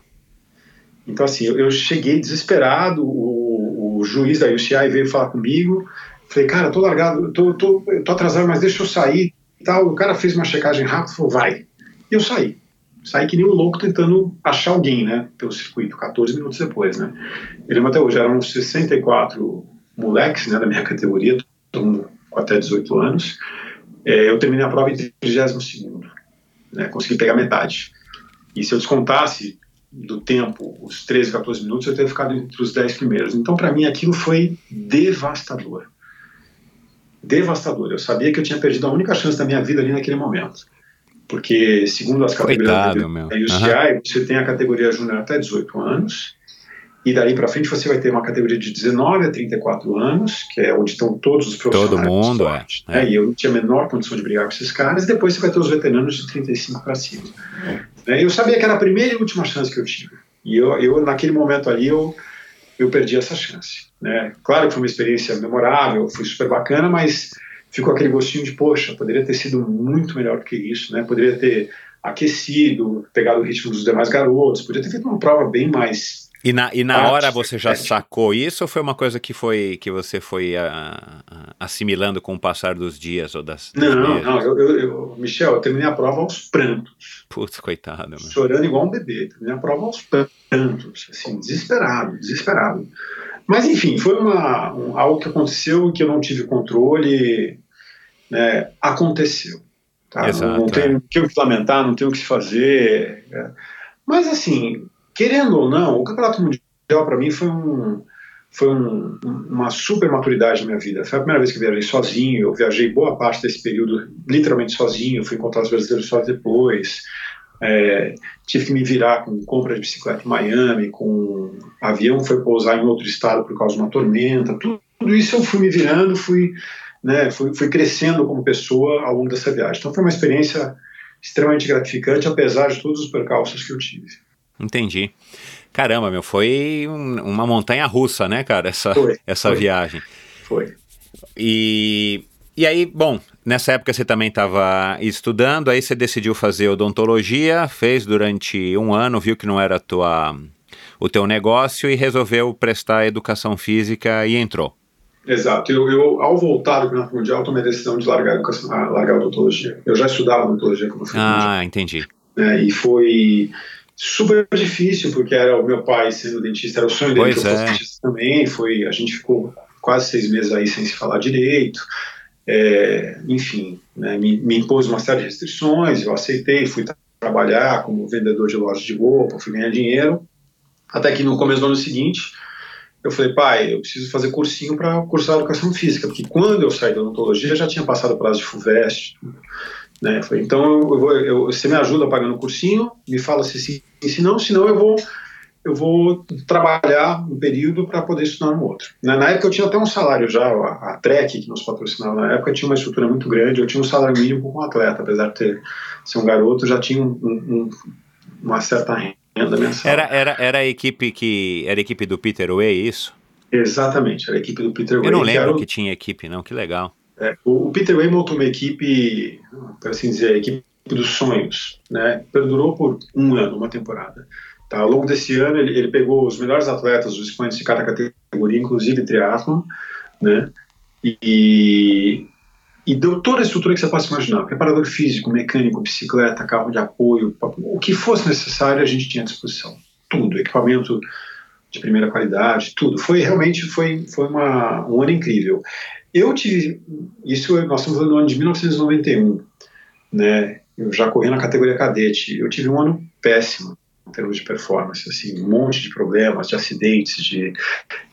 Então, assim, eu, eu cheguei desesperado, o, o, juiz da UCI veio falar comigo, falei, cara, tô largado, tô, tô, tô atrasado, mas deixa eu sair e tal. O cara fez uma checagem rápida, falou, vai. E eu saí. Saí que nem um louco tentando achar alguém, né, pelo circuito, 14 minutos depois, né. Eu lembro até hoje, eram 64 moleques, né, da minha categoria, todo mundo com até 18 anos. É, eu terminei a prova em 32 segundo né, consegui pegar metade. E se eu descontasse do tempo os 13, 14 minutos, eu teria ficado entre os 10 primeiros. Então, para mim, aquilo foi devastador. Devastador. Eu sabia que eu tinha perdido a única chance da minha vida ali naquele momento. Porque, segundo as categorias Coitado, da UCI, uhum. você tem a categoria júnior até 18 anos, e daí para frente você vai ter uma categoria de 19 a 34 anos, que é onde estão todos os profissionais. Todo mundo, é, é. Né? E eu não tinha a menor condição de brigar com esses caras. E depois você vai ter os veteranos de 35 para cima. É. Eu sabia que era a primeira e última chance que eu tive. E eu, eu naquele momento ali, eu, eu perdi essa chance. Né? Claro que foi uma experiência memorável, foi super bacana, mas ficou aquele gostinho de, poxa, poderia ter sido muito melhor do que isso, né? Poderia ter aquecido, pegado o ritmo dos demais garotos, poderia ter feito uma prova bem mais e na, e na hora você já sacou isso ou foi uma coisa que foi que você foi uh, uh, assimilando com o passar dos dias ou das, das Não, não, eu, eu, eu, Michel, eu terminei a prova aos prantos. Putz, coitado. Meu. Chorando igual um bebê, terminei a prova aos prantos, assim, desesperado, desesperado. Mas enfim, foi uma, um, algo que aconteceu que eu não tive controle, né, aconteceu. Tá? Exato, não, não tenho o é. que lamentar, não tenho o que se fazer. É. Mas assim, querendo ou não, o Campeonato Mundial para mim foi um foi um, uma super maturidade na minha vida. Foi a primeira vez que eu viajei sozinho. Eu viajei boa parte desse período literalmente sozinho. Fui encontrar os brasileiros só depois. É, tive que me virar com compra de bicicleta em Miami, com avião foi pousar em outro estado por causa de uma tormenta. Tudo, tudo isso eu fui me virando, fui, né, fui, fui crescendo como pessoa ao longo dessa viagem. Então foi uma experiência extremamente gratificante, apesar de todos os percalços que eu tive. Entendi. Caramba, meu, foi um, uma montanha russa, né, cara, essa, foi, essa foi. viagem. Foi. E, e aí, bom, nessa época você também estava estudando, aí você decidiu fazer odontologia, fez durante um ano, viu que não era tua, o teu negócio e resolveu prestar educação física e entrou. Exato. Eu, eu, ao voltar do Campeonato Mundial, tomei a decisão de largar a, educação, largar a odontologia. Eu já estudava odontologia como fui Ah, mundial, entendi. né, e foi super difícil, porque era o meu pai sendo dentista, era o sonho dele Pois que eu fosse é. dentista também. Foi, a gente ficou quase seis meses aí sem se falar direito. É, enfim, né, me, me impôs uma série de restrições, eu aceitei, fui tra- trabalhar como vendedor de lojas de roupa, fui ganhar dinheiro. Até que no começo do ano seguinte, eu falei, pai, eu preciso fazer cursinho para cursar educação física, porque quando eu saí da odontologia já tinha passado prazo de FUVEST. Né? Eu falei, então eu vou, eu, você me ajuda pagando o cursinho, me fala se sim, se não, senão eu vou eu vou trabalhar um período para poder estudar no outro. Na, na época eu tinha até um salário já, a, a Trek, que nos patrocinava na época, tinha uma estrutura muito grande, eu tinha um salário mínimo como atleta, apesar de ter, ser um garoto, já tinha um, um, um, uma certa renda mensal. Era, era, era a equipe que. Era a equipe do Peter Way, isso? Exatamente, era a equipe do Peter Eu Way. não que era lembro o- que tinha equipe, não, que legal. É, o, o Peter Way montou uma equipe, para assim dizer, a equipe dos sonhos, né? Perdurou por um ano, uma temporada. Tá? Ao longo desse ano, ele, ele pegou os melhores atletas, os expoentes de cada categoria, inclusive triatlon, né? E, e deu toda a estrutura que você possa imaginar: preparador físico, mecânico, bicicleta, carro de apoio, o que fosse necessário a gente tinha à disposição. Tudo, equipamento de primeira qualidade, tudo. Foi realmente foi, foi uma, um ano incrível. Eu tive isso, nós estamos falando do ano de 1991, né? Eu já corri na categoria cadete. Eu tive um ano péssimo em termos de performance, assim, um monte de problemas, de acidentes, de.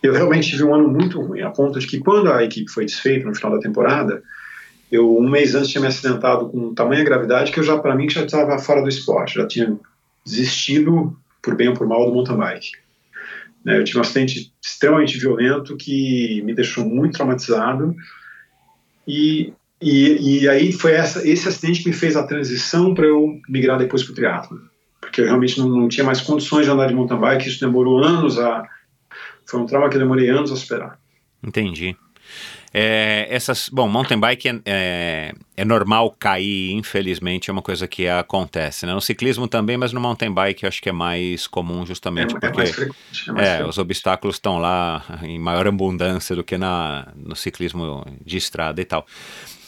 Eu realmente tive um ano muito ruim, a ponto de que quando a equipe foi desfeita no final da temporada, eu um mês antes tinha me acidentado com tamanha gravidade que eu já, para mim, já estava fora do esporte, já tinha desistido por bem ou por mal do mountain bike. Né, eu tive um acidente extremamente violento que me deixou muito traumatizado e, e, e aí foi essa, esse acidente que me fez a transição para eu migrar depois para o triatlo, porque eu realmente não, não tinha mais condições de andar de mountain bike, isso demorou anos a foi um trauma que eu demorei anos a superar. Entendi. É, essas, bom, mountain bike é, é, é normal cair, infelizmente, é uma coisa que acontece. Né? No ciclismo também, mas no mountain bike eu acho que é mais comum justamente é, é porque mais frequente. É, os obstáculos estão lá em maior abundância do que na, no ciclismo de estrada e tal.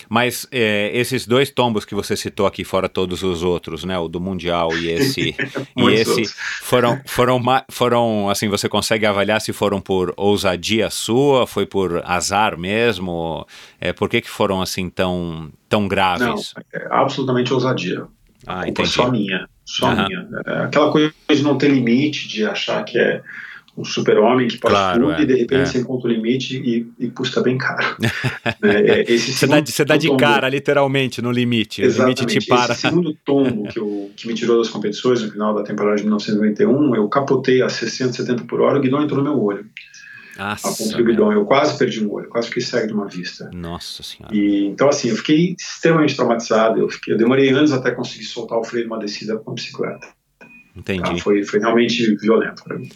Mas é, esses dois tombos que você citou aqui, fora todos os outros, né? O do Mundial e esse. e esse outros. foram, foram, foram, assim, você consegue avaliar se foram por ousadia sua, foi por azar mesmo? É, por que, que foram assim tão, tão Não, graves? é absolutamente ousadia. ah, é entendi. só minha, só Aham. minha. É aquela coisa de não ter limite, de achar que é um super-homem que pode Claro, tudo é, e de repente é. você encontra o limite e, e custa bem caro. É, é, esse Você dá, você dá de tombo- cara, literalmente, no limite. O limite Exatamente. te para. Esse segundo tombo que, eu, que me tirou das competições no final da temporada de 1991, eu capotei a 60, 70 por hora, o guidão entrou no meu olho. A ponta Nossa, do guidão, eu quase perdi um olho, quase fiquei cego de uma vista. Nossa senhora. E, então, assim, eu fiquei extremamente traumatizado. Eu, fiquei- eu demorei anos até conseguir soltar o freio de uma descida com a bicicleta. Tá? Entendi. Foi, foi realmente violento para mim.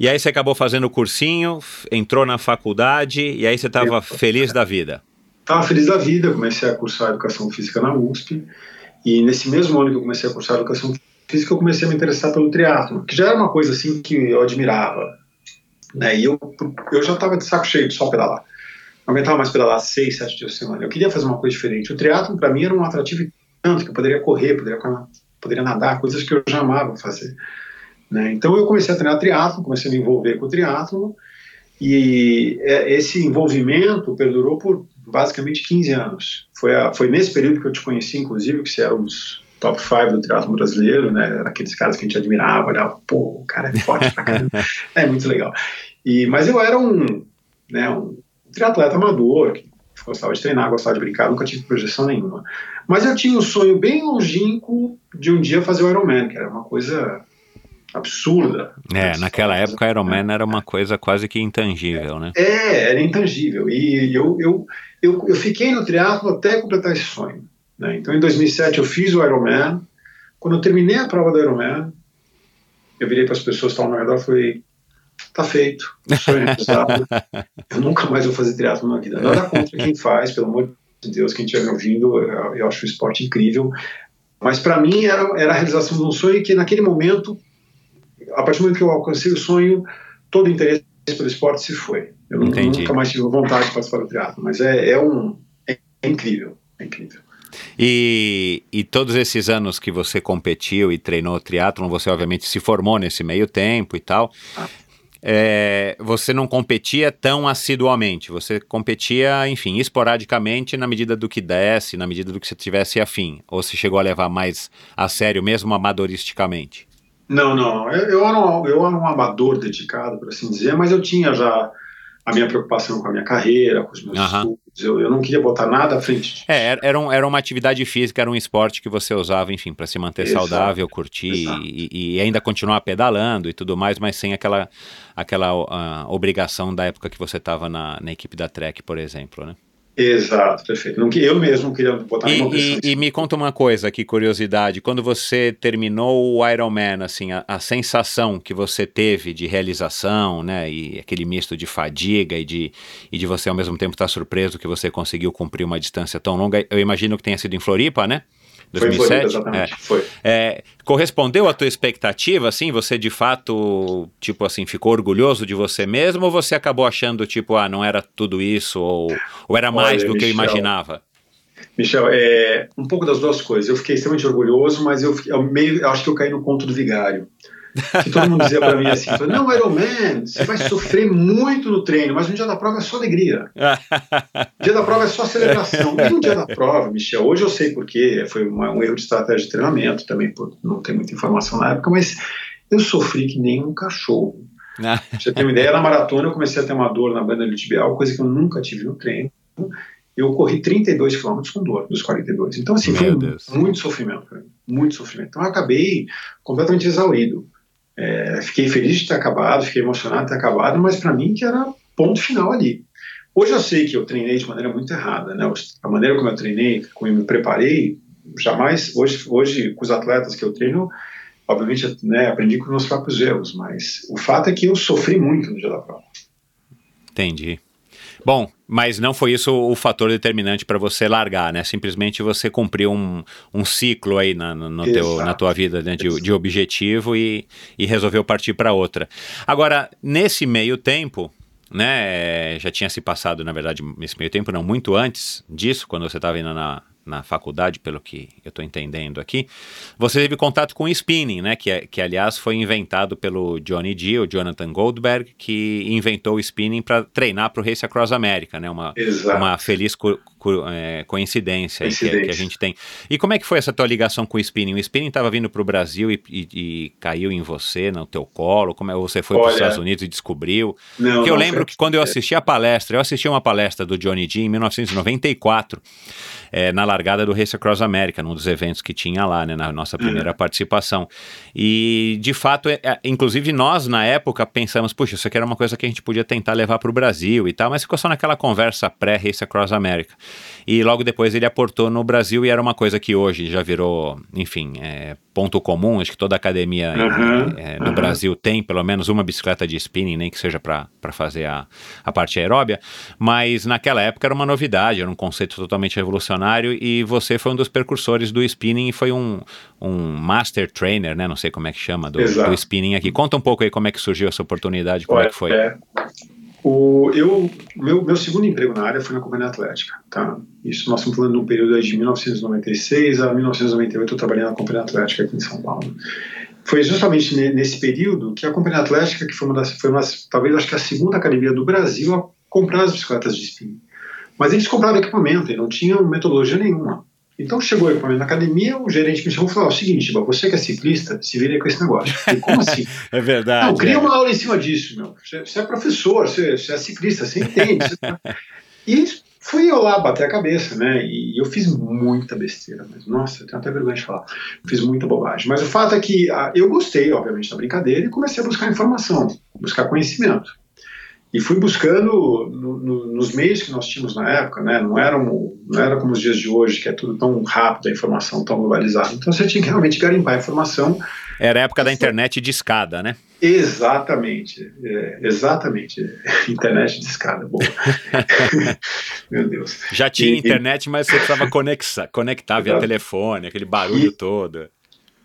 E aí você acabou fazendo o cursinho, entrou na faculdade e aí você estava Eu- feliz da vida. Estava feliz da vida, comecei a cursar educação física na USP. E nesse mesmo ano que eu comecei a cursar educação física, eu comecei a me interessar pelo triatlo, que já era uma coisa assim que eu admirava. Né? E eu, eu já estava de saco cheio de só pedalar. Não aguentava mais pedalar seis, sete dias por semana. Eu queria fazer uma coisa diferente. O triatlo para mim era um atrativo tanto que eu poderia correr, poderia, poderia nadar, coisas que eu já amava fazer. Né? Então eu comecei a treinar triatlo, comecei a me envolver com o triatlo e é, esse envolvimento perdurou por basicamente 15 anos. Foi, a, foi nesse período que eu te conheci, inclusive, que você era um dos top 5 do triatlo brasileiro, né? Era aqueles caras que a gente admirava, olhava, pô, o cara é forte pra caramba. é muito legal. E, mas eu era um, né, um triatleta amador, que gostava de treinar, gostava de brincar, nunca tive projeção nenhuma. Mas eu tinha um sonho bem longínquo de um dia fazer o Ironman, que era uma coisa absurda. É, naquela época Ironman era uma coisa quase que intangível, né? É, era intangível. E eu, eu, eu, eu fiquei no triatlo até completar esse sonho. Né? Então, em 2007, eu fiz o Ironman. Quando eu terminei a prova do Ironman, eu virei para as pessoas que estavam ao redor e falei: tá feito. Sonho realizado. eu nunca mais vou fazer triatlo na vida. Nada contra quem faz, pelo amor de Deus, quem estiver me ouvindo, eu, eu acho o esporte incrível. Mas para mim era, era a realização de um sonho que naquele momento, a partir do momento que eu alcancei o sonho, todo o interesse pelo esporte se foi. Eu Entendi. nunca mais tive vontade de participar do triatlo, mas é, é um é, incrível, é incrível. E, e todos esses anos que você competiu e treinou triatlon, você obviamente se formou nesse meio tempo e tal. É, você não competia tão assiduamente, você competia, enfim, esporadicamente na medida do que desse, na medida do que você tivesse afim. Ou se chegou a levar mais a sério, mesmo amadoristicamente? Não, não. Eu, eu, era um, eu era um amador dedicado, por assim dizer, mas eu tinha já a minha preocupação com a minha carreira, com os meus Aham. estudos. Eu, eu não queria botar nada à frente disso. É, era, um- era uma atividade física, era um esporte que você usava, enfim, para se manter Exato, saudável, curtir e, e ainda continuar pedalando e tudo mais, mas sem aquela, aquela ah, obrigação da época que você estava na, na equipe da Trek, por exemplo, né? Exato, perfeito. Eu mesmo queria botar E, e- e me conta uma coisa, que curiosidade, quando você terminou o Ironman, assim, a, a sensação que você teve de realização, né, e aquele misto de fadiga e de, e de você ao mesmo tempo estar surpreso que você conseguiu cumprir uma distância tão longa, eu imagino que tenha sido em Floripa, né? Foi em Floripa, 2007? exatamente. É. Foi. É, correspondeu à tua expectativa, assim? Você de fato, tipo assim, ficou orgulhoso de você mesmo ou você acabou achando, tipo, ah, não era tudo isso ou, ou era mais Olha, do que eu Michel, imaginava? Michel, é um pouco das duas coisas. Eu fiquei extremamente orgulhoso, mas eu, eu meio, acho que eu caí no conto do vigário. Que todo mundo dizia pra mim assim: não, Ironman, você vai sofrer muito no treino, mas no dia da prova é só alegria. No dia da prova é só celebração. E no dia da prova, Michel, hoje eu sei porquê, foi uma- um erro de estratégia de treinamento também, por não ter muita informação na época, mas eu sofri que nem um cachorro. Pra você ter uma ideia, na maratona eu comecei a ter uma dor na banda tibial, coisa que eu nunca tive no treino. Eu corri 32 quilômetros com dor, dos 42. Então, assim, Meu foi Deus. muito sofrimento, muito sofrimento. Então, eu acabei completamente exaurido. É, fiquei feliz de ter acabado, fiquei emocionado de ter acabado, mas para mim que era ponto final ali. Hoje eu sei que eu treinei de maneira muito errada, né? A maneira como eu treinei, como eu me preparei, jamais. Hoje, hoje com os atletas que eu treino, obviamente, né, aprendi com os meus próprios erros, mas o fato é que eu sofri muito no dia da prova. Entendi. Bom, mas não foi isso o fator determinante para você largar, né? Simplesmente você cumpriu um, um ciclo aí na, no, teu, na tua vida né? de, de objetivo e, e resolveu partir para outra. Agora, nesse meio tempo, né? Já tinha se passado, na verdade, nesse meio tempo, não, muito antes disso, quando você estava indo na, na faculdade, pelo que eu estou entendendo aqui, você teve contato com o spinning, né? Que, é- que aliás foi inventado pelo Johnny G, o Jonathan Goldberg, que inventou o spinning para treinar para o Race Across America, né? Uma, Exato. uma feliz co- é, coincidência, aí que- Que, a gente tem. E como é que foi essa tua ligação com o spinning? O spinning estava vindo para o Brasil e, e- e caiu em você, no teu colo? Como é você foi para os Estados Unidos e descobriu? Não, Porque eu não, lembro que quando eu assisti a palestra, eu assisti uma palestra do Johnny G em 1994, eh, na largada do Race Across America, num dos eventos que tinha lá, né, na nossa primeira participação. E, de fato, é- é- inclusive nós, na época, pensamos, puxa, isso aqui era uma coisa que a gente podia tentar levar para o Brasil e tal, mas ficou só naquela conversa pré-Race Across America. E logo depois ele aportou no Brasil e era uma coisa que hoje já virou, enfim, é, ponto comum, acho que toda academia Uhum, eh, no uhum. Brasil tem pelo menos uma bicicleta de spinning, nem que seja para fazer a, a parte aeróbia, mas naquela época era uma novidade, era um conceito totalmente revolucionário e você foi um dos precursores do spinning e foi um, um master trainer, né? Não sei como é que chama, do, do spinning aqui. Conta um pouco aí como é que surgiu essa oportunidade, como é que foi. É, o, eu, meu, meu segundo emprego na área foi na Companhia Atlética. Tá? Isso nós estamos falando de um período de 1996 a 1998, eu trabalhei na Companhia Atlética aqui em São Paulo. Foi justamente ne- nesse período que a Companhia Atlética, que foi uma das, foi uma, talvez acho que a segunda academia do Brasil a comprar as bicicletas de spinning. Mas eles compraram equipamento e não tinham metodologia nenhuma. Então chegou o equipamento na academia, o gerente me chamou e falou: "Ó, o seguinte, você que é ciclista, se vira com esse negócio. Falei, como assim? É verdade. Não, cria é. uma aula em cima disso, meu. Você, você é professor, você, você é ciclista, você entende. você tá- E fui eu lá bater a cabeça, né? E eu fiz muita besteira, mas nossa, eu tenho até vergonha de falar. Fiz muita bobagem. Mas o fato é que ah, eu gostei, obviamente, da brincadeira e comecei a buscar informação, buscar conhecimento. E fui buscando no- no- nos meios que nós tínhamos na época, né? Não era, um- não era como os dias de hoje, que é tudo tão rápido, a informação tão globalizada. Então você tinha que realmente garimpar a informação Era a época da internet de escada, né? Exatamente, é, exatamente. Internet de escada. Meu Deus. Já tinha E- internet, mas você precisava conexar, conectar via telefone, aquele barulho E- todo.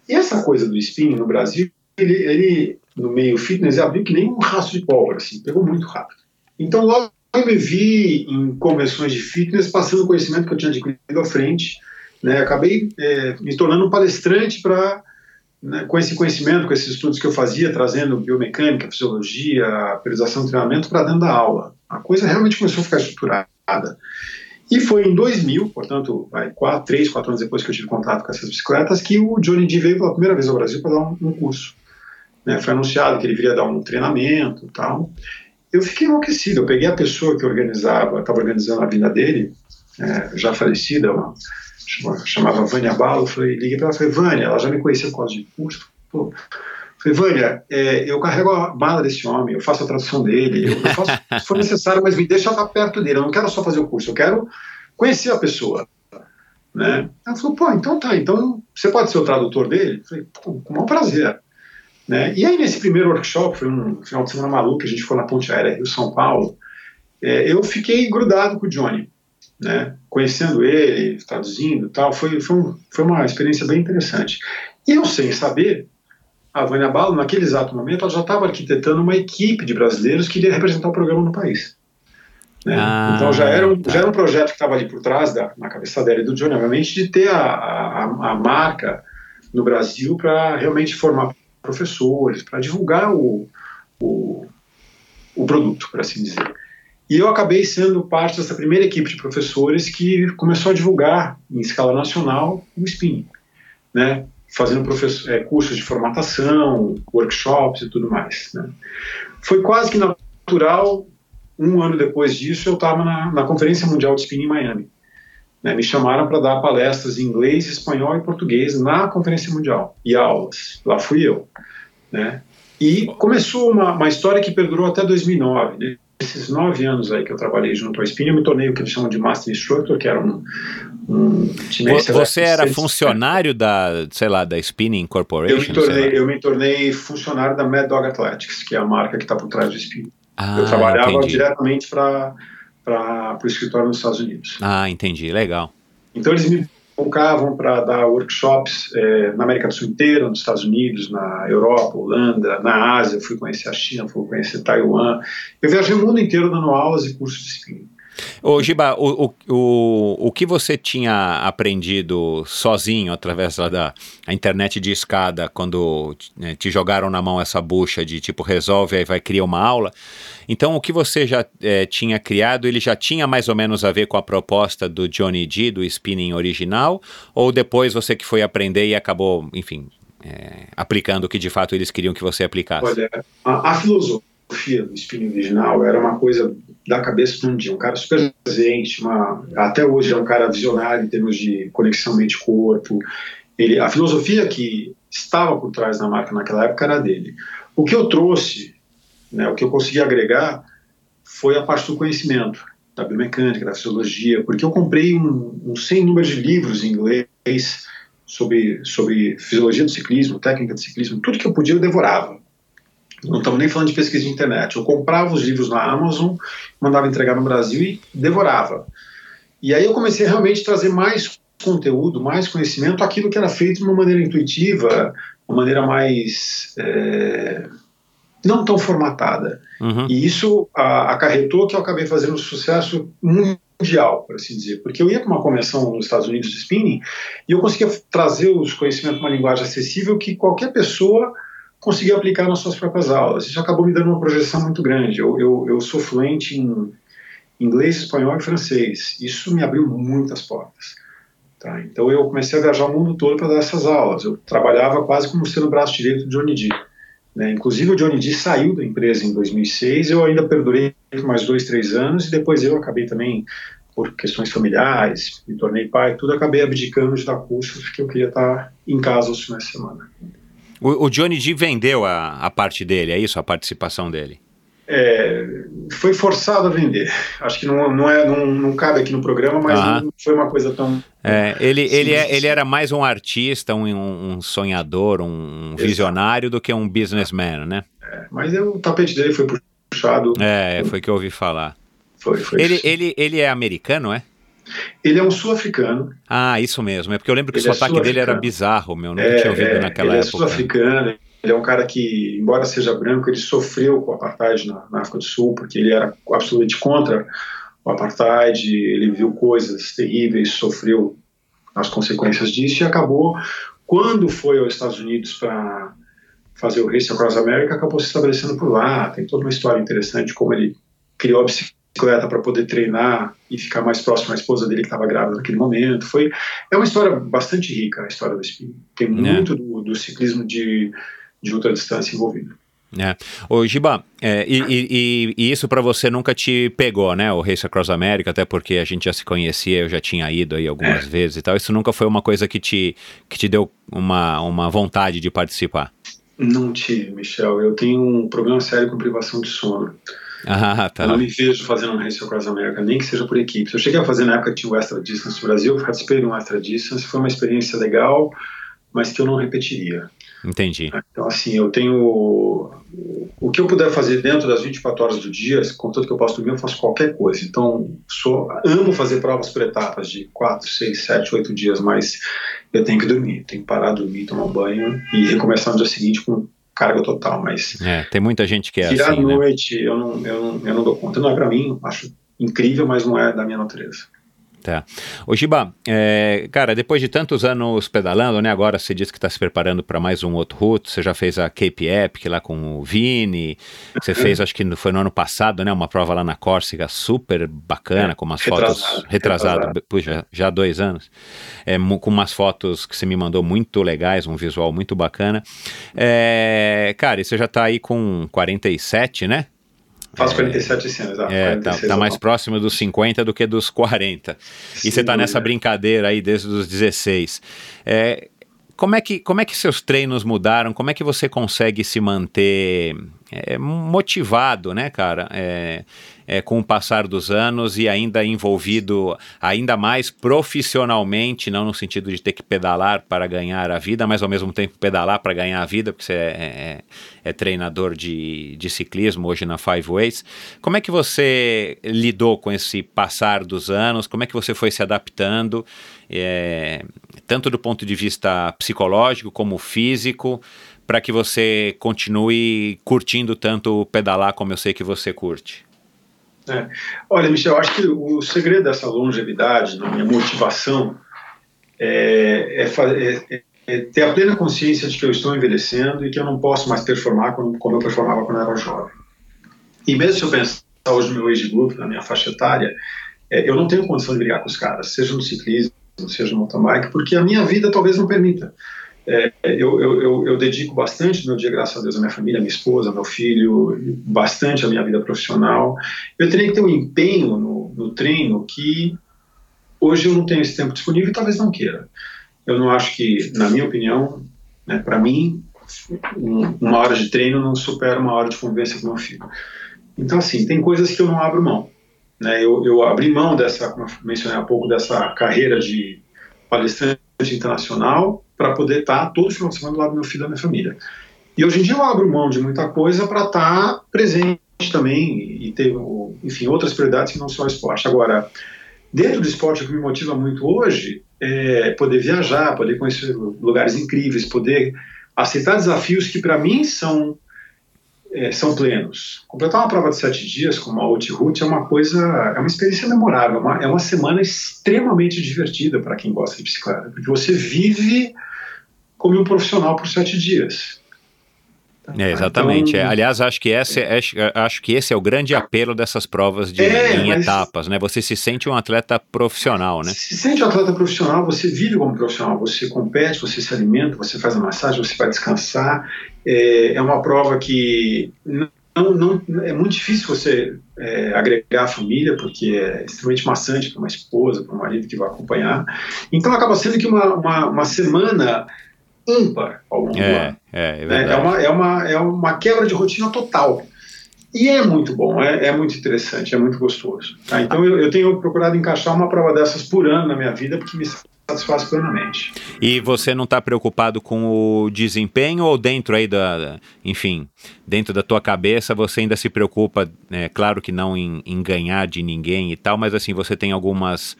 E essa coisa do spinning no Brasil, ele, ele, no meio fitness abriu que nem um rastro de pólvora, assim, pegou muito rápido. Então logo eu me vi em convenções de fitness passando o conhecimento que eu tinha adquirido à frente, né? Acabei é, me tornando um palestrante para né, com esse conhecimento, com esses estudos que eu fazia, trazendo biomecânica, fisiologia, periodização de treinamento para dentro da aula. A coisa realmente começou a ficar estruturada. E foi em 2000, portanto, vai, quatro, três, quatro anos depois que eu tive contato com essas bicicletas, que o Johnny D veio pela primeira vez ao Brasil para dar um, um curso. Né, foi anunciado que ele viria dar um treinamento tal. Eu fiquei enlouquecido. Eu peguei a pessoa que organizava, estava organizando a vinda dele, é, já falecida, uma, chamava, Vânia Balo, falei, liguei para ela falei, Vânia, ela já me conhecia por causa de curso. Pô, falei, Vânia, é, eu carrego a bala desse homem, eu faço a tradução dele, eu, eu faço se for necessário, mas me deixa estar perto dele. Eu não quero só fazer o curso, eu quero conhecer a pessoa. Né? Ela falou, pô, então tá, então você pode ser o tradutor dele? Falei, com o maior prazer. Né? E aí, nesse primeiro workshop, foi um final de semana maluco, a gente foi na Ponte Aérea Rio-São Paulo, é, eu fiquei grudado com o Johnny, né? conhecendo ele, traduzindo e tal, foi, foi, um, foi uma experiência bem interessante. E eu, sem saber, a Vânia Balo, naquele exato momento, ela já estava arquitetando uma equipe de brasileiros que iria representar o programa no país. Né? Ah, então já era, um, tá. já era um projeto que estava ali por trás, da, na cabeça dela e do Johnny, obviamente, de ter a, a, a marca no Brasil para realmente formar professores, para divulgar o, o, o produto, por assim dizer. E eu acabei sendo parte dessa primeira equipe de professores que começou a divulgar em escala nacional o spinning, né? fazendo é, cursos de formatação, workshops e tudo mais. Né? Foi quase que natural, um ano depois disso, eu estava na, na Conferência Mundial de Spinning em Miami. Né? Me chamaram para dar palestras em inglês, espanhol e português na Conferência Mundial, e aulas. Lá fui eu. Né? E começou uma, uma história que perdurou até 2009. Né? Esses nove anos aí que eu trabalhei junto ao Spinning, eu me tornei o que eles chamam de Master Instructor, que era um, um. Você era funcionário da, sei lá, da Spinning Corporation? Eu me, tornei, eu me tornei funcionário da Mad Dog Athletics, que é a marca que está por trás do Spinning. Ah, eu trabalhava entendi. diretamente para o escritório nos Estados Unidos. Ah, entendi, legal. Então eles me convocavam para dar workshops eh, na América do Sul inteira, nos Estados Unidos, na Europa, Holanda, na Ásia, fui conhecer a China, fui conhecer Taiwan. Eu viajei o mundo inteiro dando aulas e cursos de spinning. Ô, Giba, o, o, o, o que você tinha aprendido sozinho através da internet de escada, quando né, te jogaram na mão essa bucha de tipo resolve aí vai criar uma aula? Então, o que você já eh, tinha criado, ele já tinha mais ou menos a ver com a proposta do Johnny D, do spinning original? Ou depois você que foi aprender e acabou, enfim, eh, aplicando o que de fato eles queriam que você aplicasse? Olha, a, a filosofia do spinning original era uma coisa da cabeça dia, um cara super presente, uma, até hoje é um cara visionário em termos de conexão mente-corpo. Ele, a filosofia que estava por trás da marca naquela época era dele. O que eu trouxe, né, o que eu consegui agregar, foi a parte do conhecimento, da biomecânica, da fisiologia, porque eu comprei um, um sem número de livros em inglês sobre, sobre fisiologia do ciclismo, técnica de ciclismo, tudo que eu podia eu devorava. Não estamos nem falando de pesquisa de internet. Eu comprava os livros na Amazon, mandava entregar no Brasil e devorava. E aí eu comecei a realmente trazer mais conteúdo, mais conhecimento, aquilo que era feito de uma maneira intuitiva, uma maneira mais é, não tão formatada. Uhum. E isso a, acarretou que eu acabei fazendo um sucesso mundial, por assim dizer, porque eu ia para uma convenção nos Estados Unidos de spinning e eu conseguia trazer os conhecimentos numa linguagem acessível que qualquer pessoa conseguia aplicar nas suas próprias aulas. Isso acabou me dando uma projeção muito grande. Eu, eu, eu sou fluente em inglês, espanhol e francês. Isso me abriu muitas portas. Tá? Então eu comecei a viajar o mundo todo para dar essas aulas. Eu trabalhava quase como sendo o braço direito do Johnny D. Né? Inclusive o Johnny D saiu da empresa em 2006, eu ainda perdurei mais dois, três anos e depois eu acabei também por questões familiares, me tornei pai, tudo acabei abdicando de dar cursos porque eu queria estar em casa os finais de semana. O, o Johnny D vendeu a, a parte dele, é isso? A participação dele? É, foi forçado a vender. Acho que não, não, é, não, não cabe aqui no programa, mas não foi uma coisa tão. É, ele, Sim, ele, é- ele era mais um artista, um, um sonhador, um visionário do que um businessman, né? É, mas é, o tapete dele foi puxado. É, foi que eu ouvi falar. Foi, foi Ele, ele, ele é americano, é? Ele é um sul-africano. Ah, isso mesmo. É porque eu lembro que Ele o é sotaque dele era bizarro, meu. Eu nunca É, tinha ouvido é, naquela ele é época. sul-africano. Ele é um cara que, embora seja branco, ele sofreu com o apartheid na, na África do Sul, porque ele era absolutamente contra o apartheid. Ele viu coisas terríveis, sofreu as consequências disso e acabou, quando foi aos Estados Unidos para fazer o Race Across America, acabou se estabelecendo por lá. Tem toda uma história interessante como ele criou a bicicleta para poder treinar e ficar mais próximo à esposa dele que estava grávida naquele momento. Foi é uma história bastante rica a história do Espinho. Tem muito do, do ciclismo de, de ultradistância envolvido. É. Ô, Giba, é, e, e- e isso pra você nunca te pegou, né? O Race Across America, até porque a gente já se conhecia, eu já tinha ido aí algumas É. vezes e tal. Isso nunca foi uma coisa que te, que te deu uma, uma vontade de participar. Não tive, Michel. Eu tenho um problema sério com privação de sono. Ah, Eu tá. não me vejo fazendo um Race Across America, nem que seja por equipes. Eu cheguei a fazer na época que tinha o Extra Distance no Brasil, participei de um Extra Distance, foi uma experiência legal, mas que eu não repetiria. Entendi. Então, assim, eu tenho. O que eu puder fazer dentro das 24 horas do dia, contanto que eu posso dormir, eu faço qualquer coisa. Então, sou, amo fazer provas por etapas de 4, 6, 7, 8 dias, mas eu tenho que dormir. Tenho que parar, dormir, tomar banho e recomeçar no dia seguinte com carga total. Mas É, tem muita gente que é virar assim, à né? noite, eu, não, eu, não, eu não dou conta. Não é para mim, acho incrível, mas não é da minha natureza. Tá. Ô Giba, é, cara, depois de tantos anos pedalando, né? Agora você disse que está se preparando para mais um outro route. Você já fez a Cape Epic lá com o Vini. Você fez, acho que foi no ano passado, né? Uma prova lá na Córcega super bacana, É, com umas retrasado, fotos retrasado, retrasado. puxa, já há dois anos, é, com umas fotos que você me mandou muito legais, um visual muito bacana. É, cara, e você já tá aí com 47, né? Faço 47 esse ano, exato. É, tá, 46 tá mais anos. próximo dos 50 do que dos 40. E Sem você tá nessa brincadeira aí desde os 16. É, como, é que, como é que seus treinos mudaram? Como é que você consegue se manter é, motivado, né, cara? É, é, com o passar dos anos e ainda envolvido ainda mais profissionalmente, não no sentido de ter que pedalar para ganhar a vida, mas ao mesmo tempo pedalar para ganhar a vida, porque você é, é- é treinador de, de ciclismo hoje na Five Ways. Como é que você lidou com esse passar dos anos? Como é que você foi se adaptando, é, tanto do ponto de vista psicológico como físico, para que você continue curtindo tanto pedalar como eu sei que você curte? É. Olha, Michel, eu acho que o segredo dessa longevidade, na minha motivação, é, é fa- é- é ter a plena consciência de que eu estou envelhecendo e que eu não posso mais performar como, como eu performava quando eu era jovem. E mesmo se eu pensar hoje no meu age group, na minha faixa etária, é, eu não tenho condição de brigar com os caras, seja no ciclismo, seja no mountain bike, porque a minha vida talvez não permita. É, eu, eu, eu, dedico bastante do meu dia, graças a Deus, à minha família, à minha esposa, ao meu filho, bastante à minha vida profissional. Eu teria que ter um empenho no, no treino que hoje eu não tenho esse tempo disponível e talvez não queira. Eu não acho que, na minha opinião, né, para mim, um- uma hora de treino não supera uma hora de convivência com meu filho. Então, assim, tem coisas que eu não abro mão. Né? Eu, eu abri mão dessa, como eu mencionei há pouco, dessa carreira de palestrante internacional para poder estar todo final de semana do lado do meu filho e da minha família. E hoje em dia eu abro mão de muita coisa para estar presente também e ter, enfim, outras prioridades que não só o esporte. Agora, dentro do esporte, o que me motiva muito hoje é poder viajar, poder conhecer lugares incríveis, poder aceitar desafios que para mim são é, são plenos. Completar uma prova de sete dias com uma Route é uma coisa, é uma experiência memorável, é uma, é uma semana extremamente divertida para quem gosta de bicicleta, porque você vive como um profissional por sete dias. É, exatamente. Então- É, aliás, acho que, esse, é- acho, acho que esse é o grande apelo dessas provas de, É, em etapas, né? Você se sente um atleta profissional, né? Se sente um atleta profissional, você vive como profissional, você compete, você se alimenta, você faz a massagem, você vai descansar. É, é uma prova que não, não- é muito difícil você é, agregar a família, porque é extremamente maçante para uma esposa, para um marido que vai acompanhar. Então acaba sendo que uma, uma, uma semana ímpar ao longo do ano. É, é, né? É, uma, é, uma, é uma quebra de rotina total. E é muito bom, é, é muito interessante, é muito gostoso. tá? Então eu, eu tenho procurado encaixar uma prova dessas por ano na minha vida, porque me satisfaz plenamente. E você não está preocupado com o desempenho ou dentro aí da, da, enfim, dentro da tua cabeça você ainda se preocupa, é, claro que não em, em ganhar de ninguém e tal, mas assim, você tem algumas,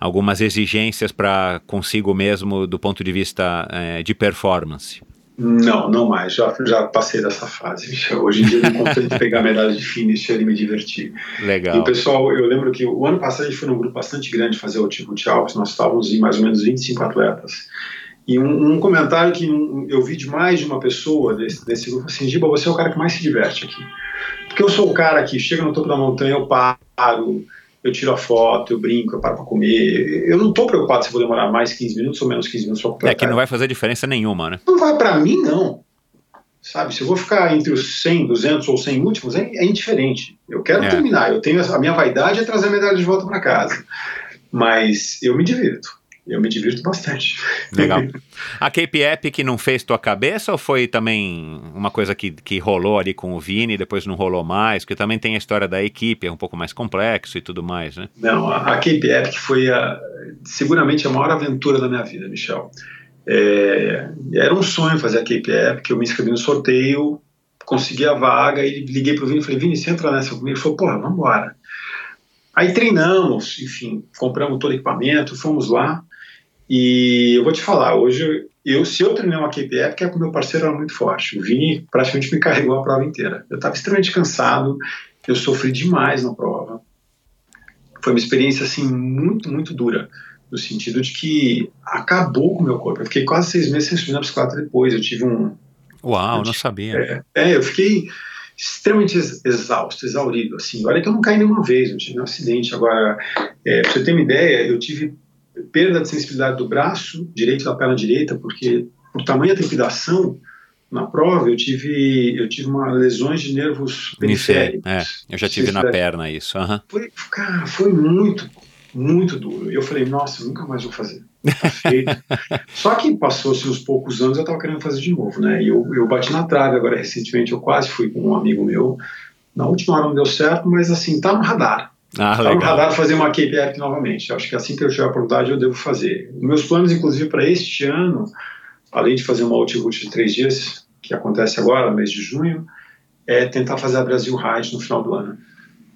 algumas exigências para consigo mesmo do ponto de vista é, de performance? Não, não mais. Já, já passei dessa fase. Hoje em dia eu me contento pegar medalha de finisher e me divertir. Legal. E o pessoal, eu lembro que o ano passado a gente foi num grupo bastante grande fazer o tipo de Alpes, nós estávamos em mais ou menos 25 atletas. E um, um comentário que eu vi de mais de uma pessoa desse, desse grupo assim, Giba, você é o cara que mais se diverte aqui. Porque eu sou o cara que chega no topo da montanha, eu paro, eu tiro a foto, eu brinco, eu paro para comer. Eu não estou preocupado se vou demorar mais 15 minutos ou menos 15 minutos para completar. É que não vai fazer diferença nenhuma, né? Não vai para mim, não. Sabe, se eu vou ficar entre os 100, 200 ou 100 últimos, é, é indiferente. Eu quero é. terminar, eu tenho a minha vaidade é trazer a medalha de volta para casa. Mas eu me divirto. Eu me divirto bastante. Legal. A Cape Epic não fez tua cabeça ou foi também uma coisa que, que rolou ali com o Vini e depois não rolou mais? Porque também tem a história da equipe, é um pouco mais complexo e tudo mais, né? Não, a, a Cape Epic foi a, seguramente a maior aventura da minha vida, Michel. É, era um sonho fazer a Cape Epic, eu me inscrevi no sorteio, consegui a vaga e liguei pro Vini e falei, Vini, você entra nessa comigo? Ele falou, porra, vamos embora. Aí treinamos, enfim, compramos todo o equipamento, fomos lá. E eu vou te falar, hoje eu, se eu treinei uma KPF, é porque o meu parceiro era muito forte. O Vini praticamente me carregou a prova inteira. Eu estava extremamente cansado, eu sofri demais na prova. Foi uma experiência assim muito, muito dura, no sentido de que acabou com o meu corpo. Eu fiquei quase seis meses sem subir na bicicleta depois. Eu tive um. Uau, não sabia. É, é, eu fiquei extremamente exausto, exaurido. Assim, olha que eu não caí nenhuma vez, não tive nenhum acidente. Agora, é, pra você ter uma ideia, eu tive perda de sensibilidade do braço direito da perna direita, porque por tamanha trepidação na prova eu tive eu tive uma lesões de nervos periféricos. É, eu já tive na perna isso. Uhum. Foi, cara, foi muito muito duro. E eu falei, nossa, nunca mais vou fazer. Tá feito. Só que passou-se uns poucos anos, eu estava querendo fazer de novo, né? E eu, eu bati na trave agora recentemente, eu quase fui com um amigo meu. Na última hora não deu certo, mas assim, tá no radar. Ah, tá no radar fazer uma Cape novamente. Acho que assim que eu tiver a oportunidade eu devo fazer. Meus planos, inclusive, para este ano, além de fazer uma Outroute de três dias, que acontece agora, no mês de junho, é tentar fazer a Brasil Ride no final do ano.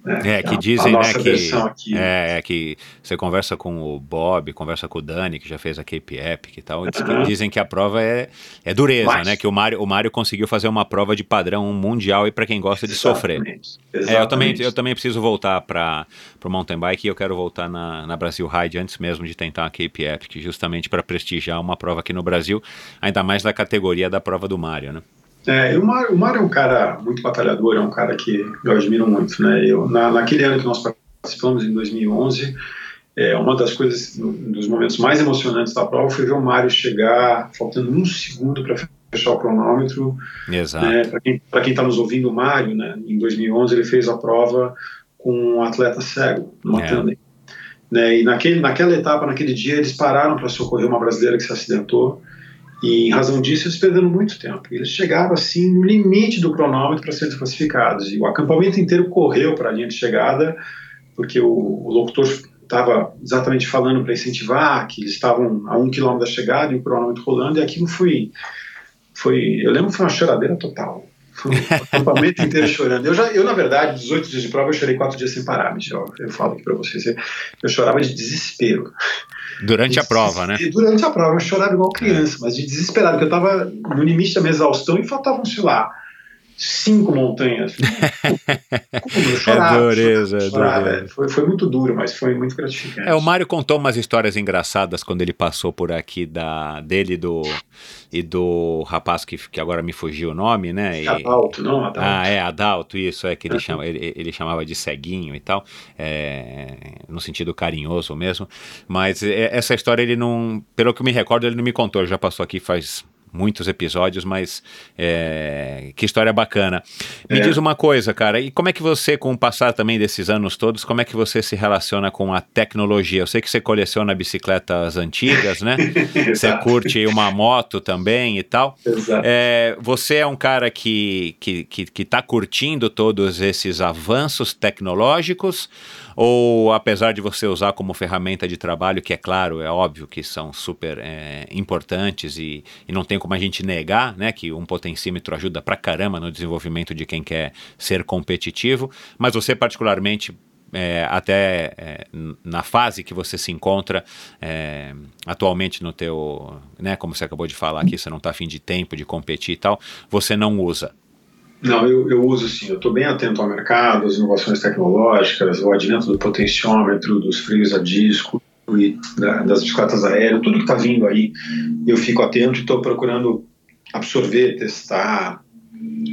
É, é, que dizem, né, que, é, é, que você conversa com o Bob, conversa com o Dani, que já fez a Cape Epic e tal, uhum. dizem que a prova é, é dureza, Mas, né, que o Mário, o Mário conseguiu fazer uma prova de padrão mundial e para quem gosta de sofrer. Exatamente. É, eu, também, eu também preciso voltar para o mountain bike e eu quero voltar na, na Brasil Ride antes mesmo de tentar a Cape Epic, justamente para prestigiar uma prova aqui no Brasil, ainda mais na categoria da prova do Mário, né. É, o Mário, o Mário é um cara muito batalhador, é um cara que eu admiro muito, né? Eu, na, naquele ano que nós participamos, em 2011, é, uma das coisas, um dos momentos mais emocionantes da prova foi ver o Mário chegar faltando um segundo para fechar o cronômetro. Exato. Né? Para quem está nos ouvindo, o Mário, né, em 2011, ele fez a prova com um atleta cego, numa é. tandem. Né, e naquele, naquela etapa, naquele dia, eles pararam para socorrer uma brasileira que se acidentou. E em razão disso, eles perderam muito tempo. Eles chegaram assim no limite do cronômetro para serem classificados. E o acampamento inteiro correu para a linha de chegada, porque o, o locutor estava exatamente falando para incentivar que eles estavam a um quilômetro da chegada e o cronômetro rolando. E aquilo foi, foi, eu lembro que foi uma choradeira total. Foi o acampamento inteiro chorando. Eu, já, eu, na verdade, 18 dias de prova, eu chorei quatro dias sem parar, Michel. Eu falo aqui para vocês. Eu chorava de desespero. Durante a prova, né? Durante a prova, eu chorava igual criança, mas de desesperado, porque eu estava no limite da minha exaustão e faltavam, sei lá, cinco montanhas. eu chorava, é dureza, chorava. É, foi, foi muito duro, mas foi muito gratificante. É, o Mário contou umas histórias engraçadas quando ele passou por aqui da, dele do, e do rapaz que, que agora me fugiu o nome, né? E, Adalto, não? Adalto. Ah, é, Adalto, isso, é que ele, chama, ele, ele chamava de ceguinho e tal, é, no sentido carinhoso mesmo. Mas é, essa história ele não, pelo que eu me recordo, ele não me contou, ele já passou aqui faz muitos episódios, mas é, que história bacana. Me é. diz uma coisa, cara, e como é que você, com o passar também desses anos todos, como é que você se relaciona com a tecnologia? Eu sei que você coleciona bicicletas antigas, né? você curte uma moto também e tal. É, você é um cara que, que, que, que tá curtindo todos esses avanços tecnológicos Ou apesar de você usar como ferramenta de trabalho, que é claro, é óbvio que são super é, importantes e, e, não tem como a gente negar né, que um potencímetro ajuda pra caramba no desenvolvimento de quem quer ser competitivo, mas você particularmente é, até é, na fase que você se encontra é, atualmente no teu, né, como você acabou de falar aqui, você não está afim de tempo, de competir e tal, você não usa. Não, eu, eu uso sim, eu estou bem atento ao mercado, às inovações tecnológicas, o advento do potenciômetro, dos freios a disco e da, das bicicletas aéreas, tudo que está vindo aí, eu fico atento e estou procurando absorver, testar.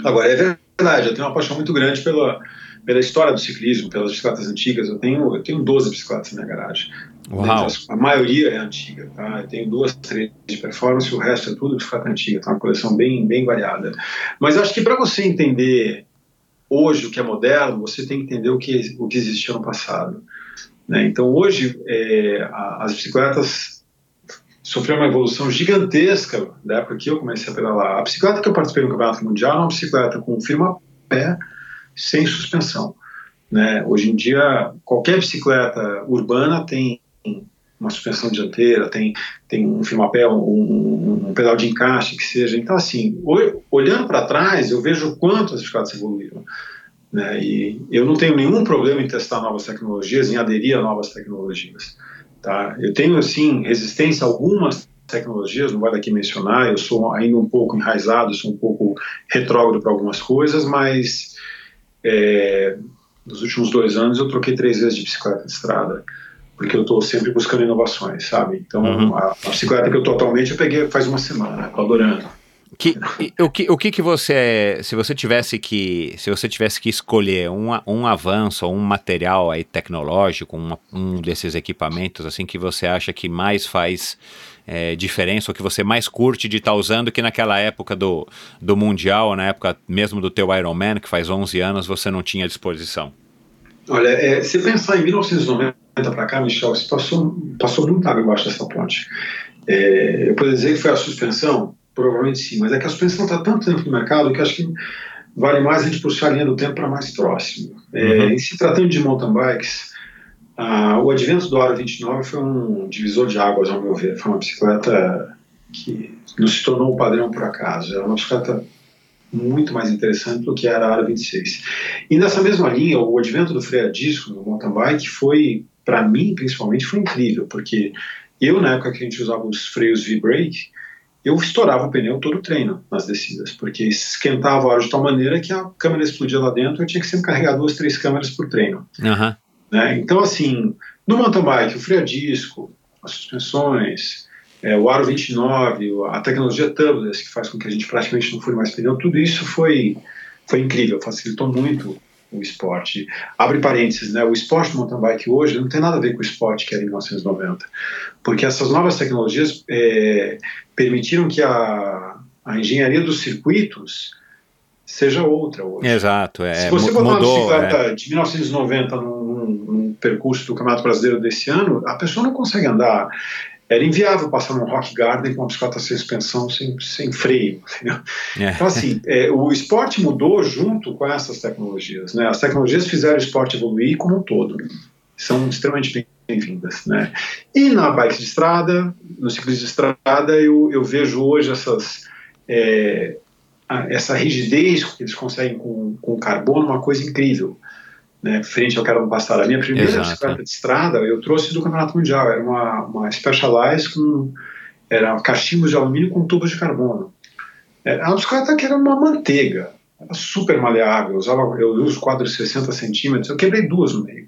Agora, é verdade, eu tenho uma paixão muito grande pela, pela história do ciclismo, pelas bicicletas antigas. Eu tenho, eu tenho 12 bicicletas na minha garagem. Uau. A maioria é antiga, tá? Eu tenho duas, três de performance, o resto é tudo bicicleta antiga, tá? Uma coleção bem, bem variada. Mas acho que para você entender hoje o que é moderno, você tem que entender o que, o que existiu no passado. Né? Então, hoje, é, as bicicletas sofreram uma evolução gigantesca da época que eu comecei a pedalar. A bicicleta que eu participei no Campeonato Mundial é uma bicicleta com firma-pé, sem suspensão. Né? Hoje em dia, qualquer bicicleta urbana tem uma suspensão dianteira, tem, tem um firmapé, um, um, pedal de encaixe, que seja. Então, assim, olhando para trás, eu vejo quanto as bicicletas evoluíram. Né? E eu não tenho nenhum problema em testar novas tecnologias, em aderir a novas tecnologias. Tá? Eu tenho, assim, resistência a algumas tecnologias, não vale aqui mencionar, eu sou ainda um pouco enraizado, sou um pouco retrógrado para algumas coisas, mas é, nos últimos dois anos eu troquei três vezes de bicicleta de estrada, porque eu estou sempre buscando inovações, sabe? Então, uhum. a, a, bicicleta que eu estou atualmente eu peguei faz uma semana, estou adorando. Que, o que, o que, que você, se você tivesse que, se você tivesse que escolher um, um avanço ou um material aí tecnológico, um, um desses equipamentos assim que você acha que mais faz é, diferença ou que você mais curte de estar tá usando que naquela época do, do Mundial, na época mesmo do teu Ironman, que faz 11 anos, você não tinha disposição? Olha, é, se pensar em 1990 para cá, Michel, você passou, passou muita água embaixo dessa ponte. É, eu poderia dizer que foi a suspensão? Provavelmente sim, mas é que a suspensão está tanto tempo no mercado que acho que vale mais a gente puxar a linha do tempo para mais próximo. É, uhum. Em se tratando de mountain bikes, ah, o advento do Aro 29 foi um divisor de águas, ao meu ver. Foi uma bicicleta que não se tornou um padrão por acaso. Era uma bicicleta muito mais interessante do que era a Aro 26. E nessa mesma linha, o advento do freio a disco no mountain bike foi, para mim, principalmente, foi incrível, porque eu, na época que a gente usava os freios V-brake, eu estourava o pneu todo o treino nas descidas, porque esquentava a hora de tal maneira que a câmera explodia lá dentro, eu tinha que sempre carregar duas, três câmeras por treino. Uhum. Né? Então, assim, no mountain bike, o freio a disco, as suspensões, é, o aro 29, a tecnologia tubeless, que faz com que a gente praticamente não fure mais pneu, tudo isso foi, foi incrível, facilitou muito o esporte. Abre parênteses, né? o esporte mountain bike hoje não tem nada a ver com o esporte que era em 1990, porque essas novas tecnologias é, permitiram que a, a engenharia dos circuitos seja outra hoje. Exato. É, Se você botar mudou, uma bicicleta é. de 1990 num, num, percurso do Campeonato Brasileiro desse ano, a pessoa não consegue andar. Era inviável passar num rock garden com uma bicicleta sem suspensão, sem, sem freio. É. Então, assim, é, o esporte mudou junto com essas tecnologias. Né? As tecnologias fizeram o esporte evoluir como um todo. São extremamente bem-vindas. Né? E na bike de estrada, no ciclismo de estrada, eu, eu vejo hoje essas. É, essa rigidez que eles conseguem com, com carbono uma coisa incrível. Né, frente ao que era no passado. A minha primeira Exato. bicicleta de estrada eu trouxe do Campeonato Mundial, era uma, uma Specialized com era cachimbos de alumínio com tubos de carbono. Era uma bicicleta que era uma manteiga, era super maleável, eu, usava, eu uso quadros de 60 centímetros, eu quebrei duas no meio.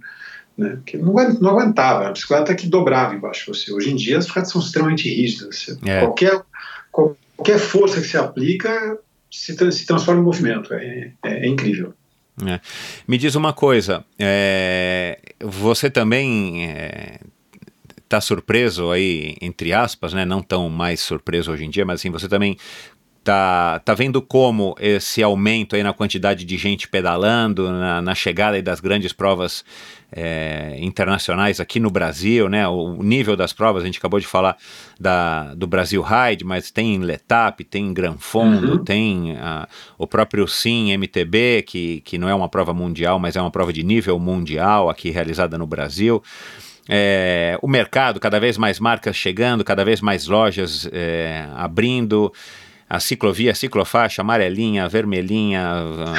Né, que não, não aguentava, a bicicleta que dobrava embaixo de você. Hoje em dia as bicicletas são extremamente rígidas. É. Qualquer, qualquer força que se aplica se, se transforma em movimento. É, é, é incrível. É. Me diz uma coisa, é, você também está é, surpreso aí, entre aspas, né? não tão mais surpreso hoje em dia, mas assim, você também Tá, tá vendo como esse aumento aí na quantidade de gente pedalando, na, na chegada aí das grandes provas é, internacionais aqui no Brasil, né? O nível das provas, a gente acabou de falar da, do Brasil Ride, mas tem Letap, tem Gran Fondo, Uhum. tem ah, o próprio Sim MTB, que, que não é uma prova mundial, mas é uma prova de nível mundial aqui realizada no Brasil. É, o mercado, cada vez mais marcas chegando, cada vez mais lojas é, abrindo. A ciclovia, a ciclofaixa, amarelinha, vermelhinha,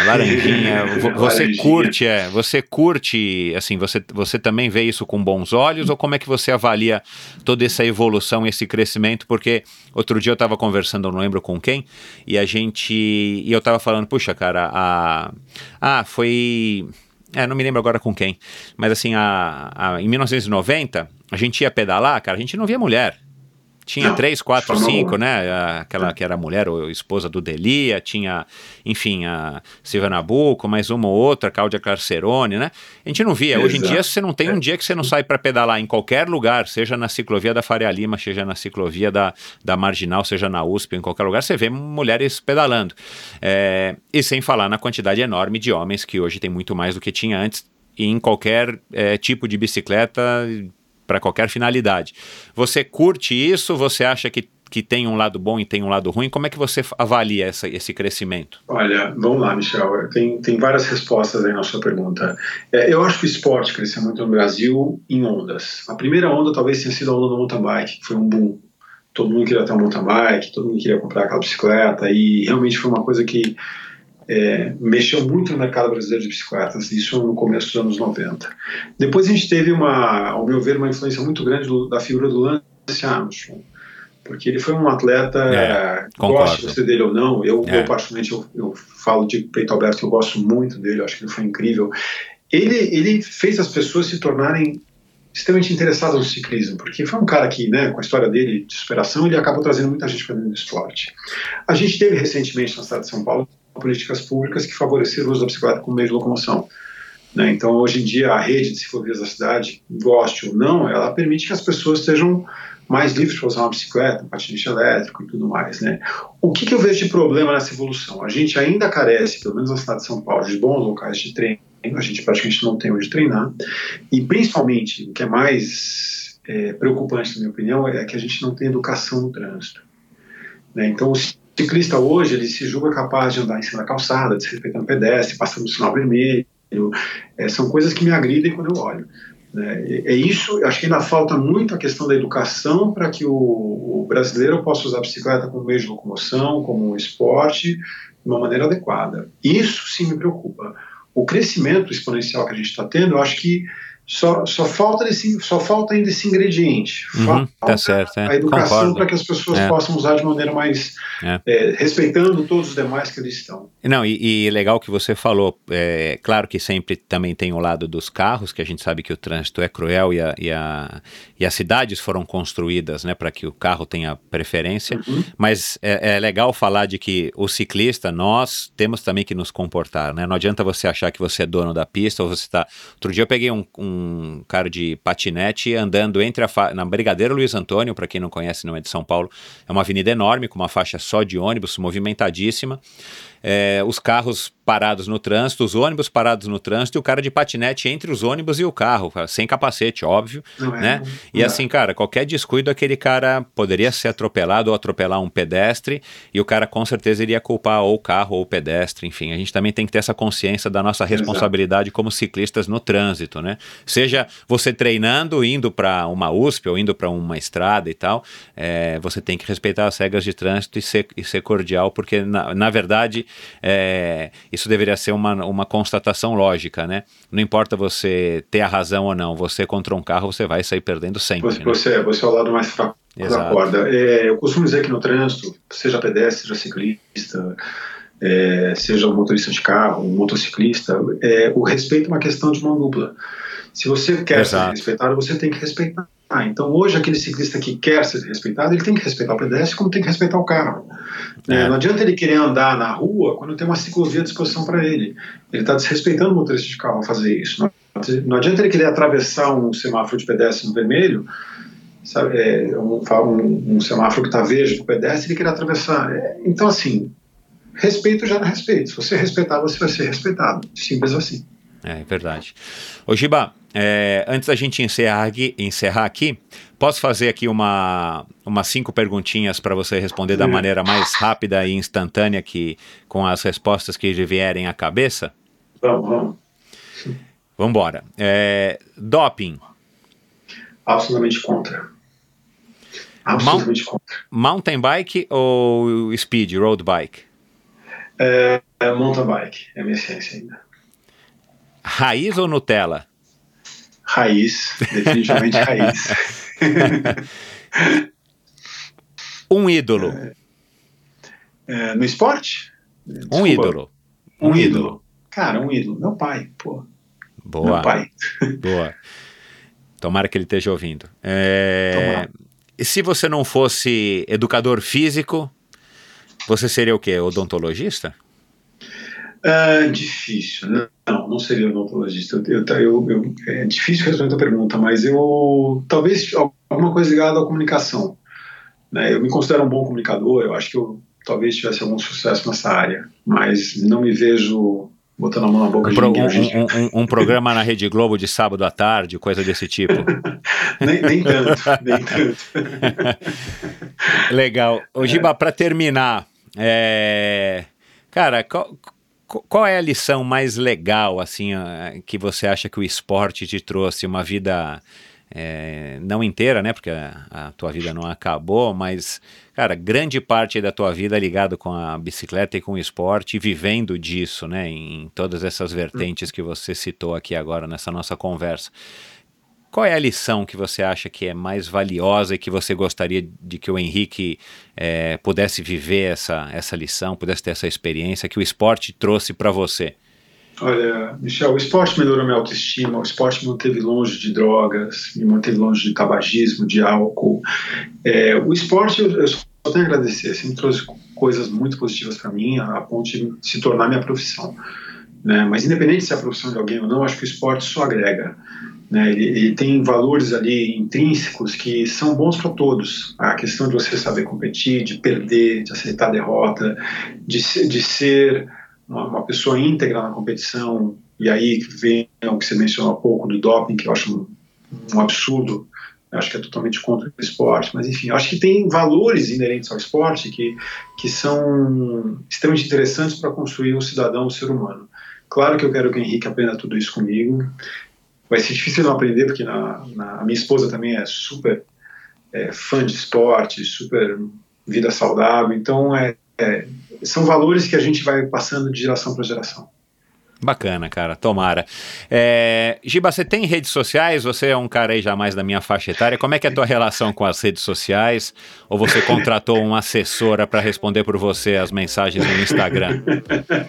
laranjinha. vo- Você Laranjinha. curte, é, você curte, assim, você, você também vê isso com bons olhos ou como é que você avalia toda essa evolução, esse crescimento? Porque outro dia eu estava conversando, eu não lembro com quem, e a gente, e eu estava falando, puxa, cara, a, ah, foi, é, não me lembro agora com quem, mas assim, a, a- em 1990, a gente ia pedalar, cara, a gente não via mulher. Tinha Não, três, quatro, cinco, né? Aquela que era mulher ou esposa do Delia, tinha, enfim, a Silvia Nabuco, mais uma ou outra, Cláudia Carcerone, né? A gente não via. Hoje em dia, você não tem um dia que você não sai para pedalar em qualquer lugar, seja na ciclovia da Faria Lima, seja na ciclovia da, da Marginal, seja na USP, em qualquer lugar, você vê mulheres pedalando. É, e sem falar na quantidade enorme de homens que hoje tem muito mais do que tinha antes em qualquer é, tipo de bicicleta para qualquer finalidade. Você curte isso? Você acha que, que tem um lado bom e tem um lado ruim? Como é que você avalia essa, esse crescimento? Olha, vamos lá, Michel. Tem, tem várias respostas aí na sua pergunta. É, eu acho que o esporte cresceu muito no Brasil em ondas. A primeira onda talvez tenha sido a onda do mountain bike, que foi um boom. Todo mundo queria ter um mountain bike, todo mundo queria comprar aquela bicicleta, e realmente foi uma coisa que é, mexeu muito no mercado brasileiro de bicicletas, isso no começo dos anos 90. Depois a gente teve, uma, ao meu ver, uma influência muito grande do, da figura do Lance Armstrong, porque ele foi um atleta, É, goste você dele ou não, eu, É. eu particularmente, eu, eu falo de peito aberto que eu gosto muito dele, acho que ele foi incrível. Ele, ele fez as pessoas se tornarem extremamente interessadas no ciclismo, porque foi um cara que, né, com a história dele de superação, ele acabou trazendo muita gente para dentro do esporte. A gente teve recentemente na cidade de São Paulo políticas públicas que favoreceram o uso da bicicleta como meio de locomoção. Né? Então, hoje em dia, a rede de ciclovias da cidade, goste ou não, ela permite que as pessoas estejam mais livres para usar uma bicicleta, um patinete elétrico e tudo mais. Né? O que, que eu vejo de problema nessa evolução? A gente ainda carece, pelo menos na cidade de São Paulo, de bons locais de treino, a gente praticamente não tem onde treinar, e principalmente, o que é mais é, preocupante, na minha opinião, é que a gente não tem educação no trânsito. Né? Então, o ciclista hoje, ele se julga capaz de andar em cima da calçada, desrespeitando o pedestre, passando o sinal vermelho, é, são coisas que me agridem quando eu olho. Né? É isso, acho que ainda falta muito a questão da educação para que o, o, brasileiro possa usar a bicicleta como meio de locomoção, como um esporte, de uma maneira adequada. Isso sim me preocupa. O crescimento exponencial que a gente está tendo, eu acho que só, só, falta esse, só falta ainda esse ingrediente. Uhum, falta tá certo, é, a educação para que as pessoas É. possam usar de maneira mais É. é, respeitando todos os demais que eles estão. Não, e, e legal que você falou. É, claro que sempre também tem o lado dos carros, que a gente sabe que o trânsito é cruel e, a, e, a, e as cidades foram construídas né, para que o carro tenha preferência. Uhum. Mas é, é legal falar de que o ciclista, nós temos também que nos comportar. Né? Não adianta você achar que você é dono da pista ou você está. Outro dia eu peguei um, um cara de patinete andando entre a fa... na Brigadeiro Luiz Antônio, para quem não conhece, não é de São Paulo. É uma avenida enorme com uma faixa só de ônibus, movimentadíssima. É, os carros parados no trânsito, os ônibus parados no trânsito e o cara de patinete entre os ônibus e o carro, sem capacete, óbvio, Não é, né? não- E é. assim, cara, qualquer descuido, aquele cara poderia ser atropelado ou atropelar um pedestre e o cara com certeza iria culpar ou o carro ou o pedestre, enfim. A gente também tem que ter essa consciência da nossa responsabilidade como ciclistas no trânsito, né? Seja você treinando, indo para uma USP ou indo para uma estrada e tal, é, você tem que respeitar as regras de trânsito e ser, e ser cordial, porque na, na verdade é, isso deveria ser uma, uma constatação lógica, né? Não importa você ter a razão ou não, você contra um carro você vai sair perdendo sempre. Você, né? você, você é o lado mais fraco da Exato. corda. É, eu costumo dizer que no trânsito, seja pedestre, seja ciclista, é, seja um motorista de carro, um motociclista, é, o respeito é uma questão de mão dupla. Se você quer Exato. ser respeitado, você tem que respeitar. Então, hoje, aquele ciclista que quer ser respeitado, ele tem que respeitar o pedestre como tem que respeitar o carro. É. É, Não adianta ele querer andar na rua quando tem uma ciclovia à disposição para ele. Ele está desrespeitando o motorista de carro ao fazer isso. Não, adianta ele querer atravessar um semáforo de pedestre no vermelho sabe, é, um, um, um semáforo que está verde para o pedestre e querer atravessar. É, então, assim, respeito já não respeito. Se você respeitar, você vai ser respeitado. Simples assim. É verdade. Ô Giba, é, antes da gente encerrar aqui, encerrar aqui, posso fazer aqui uma, umas cinco perguntinhas para você responder da maneira mais rápida e instantânea que com as respostas que vierem à cabeça? Vamos, vamos. Vamos embora. É, doping. Absolutamente contra. Absolutamente contra. Mountain bike ou speed, road bike? É, é mountain bike, é a minha essência ainda. Raiz ou Nutella? Raiz, definitivamente raiz. um ídolo. É, é, no esporte? Desculpa. Um ídolo. Um, um ídolo. ídolo. Cara, um ídolo. Meu pai, pô. Boa. Meu pai. Boa. Tomara que ele esteja ouvindo. É... E se você não fosse educador físico, você seria o quê? Odontologista? É difícil. Não, não seria odontologista. Eu, eu, eu, é difícil responder a pergunta, mas eu talvez alguma coisa ligada à comunicação. Né? Eu me considero um bom comunicador, eu acho que eu talvez tivesse algum sucesso nessa área, mas não me vejo botando a mão na boca um de ninguém. Um, um, um, programa na Rede Globo de sábado à tarde, coisa desse tipo. nem, nem tanto, nem tanto. Legal. Ô, Giba, é. para terminar, é... cara, qual, qual é a lição mais legal, assim, que você acha que o esporte te trouxe? Uma vida é, não inteira, né? Porque a, a, tua vida não acabou, mas, cara, grande parte da tua vida é ligado com a bicicleta e com o esporte, vivendo disso, né? Em, em todas essas vertentes que você citou aqui agora nessa nossa conversa. Qual é a lição que você acha que é mais valiosa e que você gostaria de que o Henrique é, pudesse viver essa, essa lição, pudesse ter essa experiência que o esporte trouxe para você? Olha, Michel, o esporte melhorou minha autoestima, o esporte me manteve longe de drogas, me manteve longe de tabagismo, de álcool. É, o esporte, eu, eu só tenho a agradecer, sempre trouxe coisas muito positivas para mim, a ponto de se tornar minha profissão. Né? Mas independente se é a profissão de alguém ou não, acho que o esporte só agrega. Né? Ele, ele, tem valores ali intrínsecos que são bons para todos. A questão de você saber competir, de perder, de aceitar a derrota, de, de ser uma, uma, pessoa íntegra na competição. E aí vem o que você mencionou há pouco do doping, que eu acho um, um absurdo. Eu acho que é totalmente contra o esporte, mas enfim, acho que tem valores inerentes ao esporte que, que são extremamente interessantes para construir um cidadão, um ser humano. Claro que eu quero que o Henrique aprenda tudo isso comigo, vai ser difícil não aprender, porque na, na, a minha esposa também é super é, fã de esporte, super vida saudável, então é, é, são valores que a gente vai passando de geração para geração. Bacana, cara, tomara. É, Giba, você tem redes sociais? Você é um cara aí já mais da minha faixa etária. Como é que é a tua relação com as redes sociais? Ou você contratou uma assessora para responder por você as mensagens no Instagram?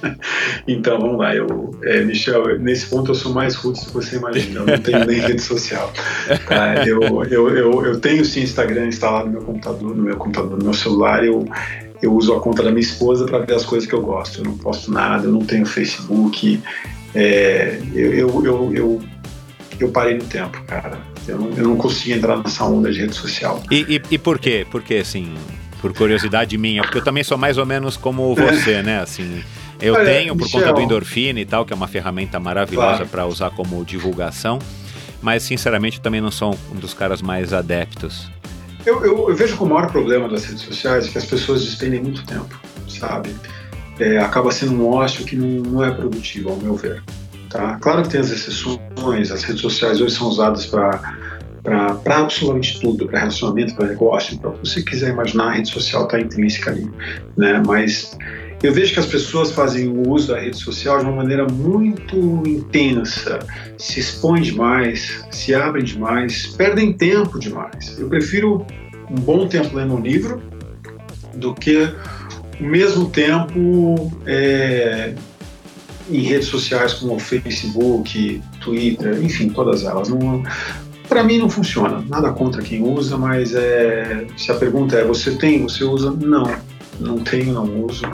então, vamos lá. Eu, é, Michel, nesse ponto eu sou mais rude do que você imagina. Eu não tenho nem rede social. Tá? Eu, eu, eu, eu tenho sim Instagram instalado no meu computador, no meu computador, no meu celular. Eu, eu uso a conta da minha esposa para ver as coisas que eu gosto. Eu não posto nada, eu não tenho Facebook. É, eu, eu, eu, eu, parei no tempo, cara. Eu não, eu não consigo entrar nessa onda de rede social. E, e, e por quê? Porque, assim, por curiosidade minha, porque eu também sou mais ou menos como você, né? Assim, eu Olha, tenho por Michel, conta do endorfina e tal, que é uma ferramenta maravilhosa claro. para usar como divulgação, mas sinceramente eu também não sou um dos caras mais adeptos. Eu, eu, eu, vejo que o maior problema das redes sociais é que as pessoas despendem muito tempo, sabe? É, acaba sendo um ócio que não, não, é produtivo, ao meu ver. Tá? Claro que tem as exceções, as redes sociais hoje são usadas para absolutamente tudo, para relacionamento, para negócio, para o que você quiser imaginar, a rede social está intrínseca ali, né? Mas eu vejo que as pessoas fazem o uso da rede social de uma maneira muito intensa, se expõem demais, se abrem demais, perdem tempo demais. Eu prefiro um bom tempo lendo um livro do que o mesmo tempo é, em redes sociais como Facebook, Twitter, enfim, todas elas. para mim não funciona. Nada contra quem usa, mas é, se a pergunta é: você tem, você usa? Não, não tenho, não uso.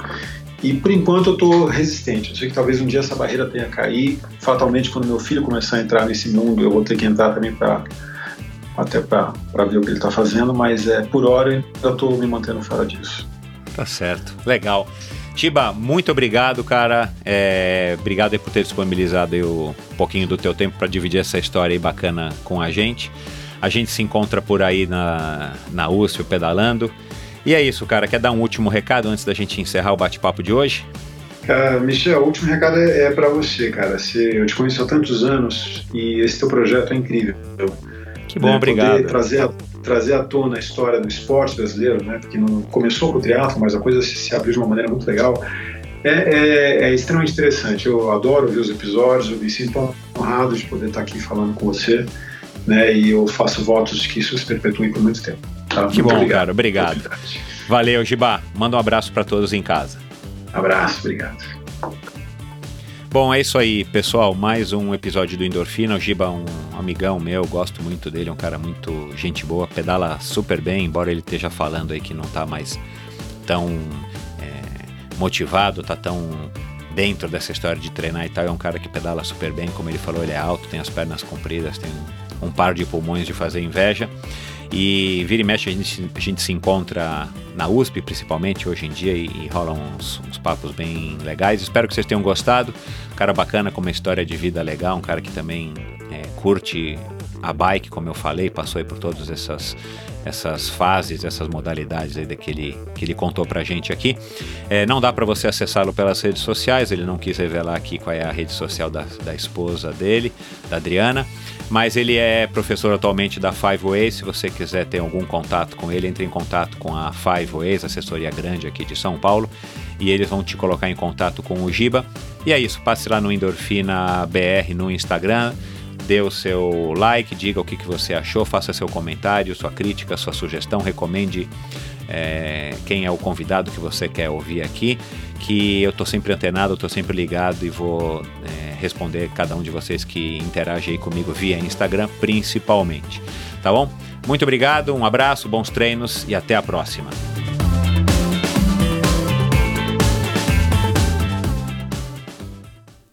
E por enquanto eu estou resistente. Eu sei que talvez um dia essa barreira tenha cair. Fatalmente, quando meu filho começar a entrar nesse mundo, eu vou ter que entrar também para até para ver o que ele está fazendo, mas é por hora eu estou me mantendo fora disso. Tá certo, legal. Tiba, muito obrigado, cara. É, obrigado por ter disponibilizado um pouquinho do teu tempo para dividir essa história aí bacana com a gente. A gente se encontra por aí na, na USP, pedalando. E é isso, cara. Quer dar um último recado antes da gente encerrar o bate-papo de hoje? Cara, Michel, o último recado é, é para você, cara. Você, eu te conheço há tantos anos e esse teu projeto é incrível. Que bom, né? obrigado. Trazer a, trazer à tona a história do esporte brasileiro, né? Porque não começou com o triatlo, mas a coisa se, se abriu de uma maneira muito legal. É, é, é, extremamente interessante. Eu adoro ver os episódios, eu me sinto honrado de poder estar aqui falando com você, né? E eu faço votos de que isso se perpetue por muito tempo. Tá? Que muito bom, obrigado. cara. Obrigado. Valeu, Giba. Manda um abraço para todos em casa. Abraço, obrigado. Bom, é isso aí, pessoal. Mais um episódio do Endorfina. O Giba é um amigão meu, gosto muito dele, é um cara muito gente boa, pedala super bem, embora ele esteja falando aí que não tá mais tão é, motivado, tá tão dentro dessa história de treinar e tal. É um cara que pedala super bem, como ele falou, ele é alto, tem as pernas compridas, tem um par de pulmões de fazer inveja. E vira e mexe a gente, a gente se encontra na USP, principalmente hoje em dia, e, e uns, uns, papos bem legais. Espero que vocês tenham gostado. Um cara bacana com uma história de vida legal, um cara que também é, curte a bike, como eu falei, passou por todas essas, essas fases, essas modalidades aí daquele que ele contou pra gente aqui. É, não dá para você acessá-lo pelas redes sociais, ele não quis revelar aqui qual é a rede social da, da esposa dele, da Adriana mas ele é professor atualmente da Five Ways. Se você quiser ter algum contato com ele, entre em contato com a Five Ways, assessoria grande aqui de São Paulo, e eles vão te colocar em contato com o Giba. E é isso, passe lá no Endorfina BR no Instagram, dê o seu like, diga o que, que você achou, faça seu comentário, sua crítica, sua sugestão, recomende é, quem é o convidado que você quer ouvir aqui, que eu estou sempre antenado, estou sempre ligado e vou é, responder cada um de vocês que interage aí comigo via Instagram, principalmente. Tá bom? Muito obrigado, um abraço, bons treinos e até a próxima.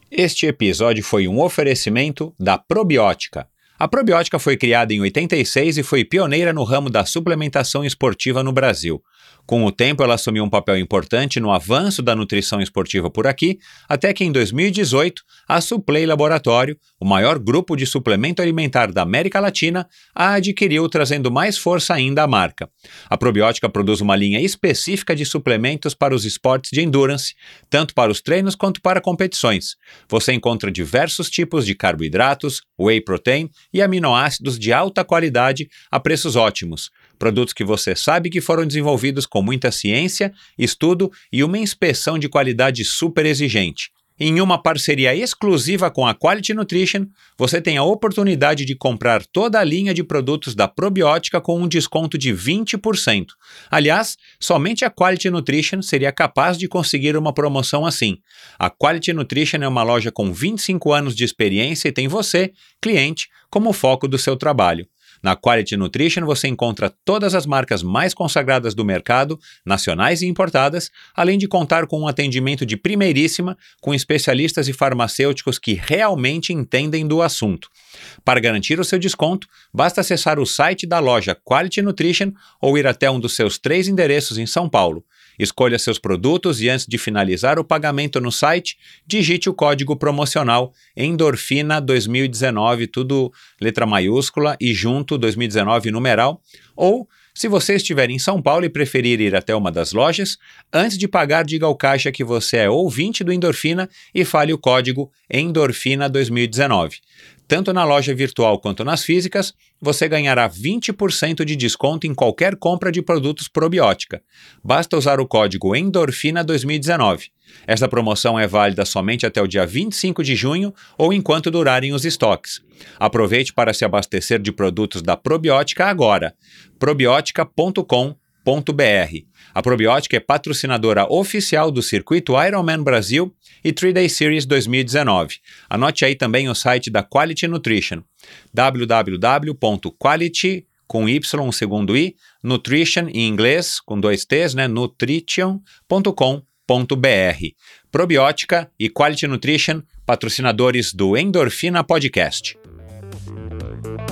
Este episódio foi um oferecimento da Probiótica a probiótica foi criada em 86 e foi pioneira no ramo da suplementação esportiva no Brasil. Com o tempo, ela assumiu um papel importante no avanço da nutrição esportiva por aqui, até que em 2018, a Suplay Laboratório, o maior grupo de suplemento alimentar da América Latina, a adquiriu, trazendo mais força ainda à marca. A probiótica produz uma linha específica de suplementos para os esportes de endurance, tanto para os treinos quanto para competições. Você encontra diversos tipos de carboidratos, whey protein e aminoácidos de alta qualidade a preços ótimos. Produtos que você sabe que foram desenvolvidos com muita ciência, estudo e uma inspeção de qualidade super exigente. Em uma parceria exclusiva com a Quality Nutrition, você tem a oportunidade de comprar toda a linha de produtos da probiótica com um desconto de 20%. Aliás, somente a Quality Nutrition seria capaz de conseguir uma promoção assim. A Quality Nutrition é uma loja com 25 anos de experiência e tem você, cliente, como foco do seu trabalho. Na Quality Nutrition você encontra todas as marcas mais consagradas do mercado, nacionais e importadas, além de contar com um atendimento de primeiríssima, com especialistas e farmacêuticos que realmente entendem do assunto. Para garantir o seu desconto, basta acessar o site da loja Quality Nutrition ou ir até um dos seus três endereços em São Paulo. Escolha seus produtos e antes de finalizar o pagamento no site, digite o código promocional Endorfina 2019, tudo letra maiúscula e junto 2019 numeral, ou se você estiver em São Paulo e preferir ir até uma das lojas, antes de pagar, diga ao caixa que você é ouvinte do Endorfina e fale o código Endorfina 2019. Tanto na loja virtual quanto nas físicas, você ganhará 20% de desconto em qualquer compra de produtos probiótica. Basta usar o código Endorfina 2019. Esta promoção é válida somente até o dia 25 de junho ou enquanto durarem os estoques. Aproveite para se abastecer de produtos da Probiótica agora. probiótica.com.br. A Probiótica é patrocinadora oficial do circuito Ironman Brasil e 3-Day Series 2019. Anote aí também o site da Quality Nutrition, www.quality com Y, segundo I, nutrition em inglês, com dois T's, né, nutrition.com.br. Probiótica e Quality Nutrition, patrocinadores do Endorfina Podcast.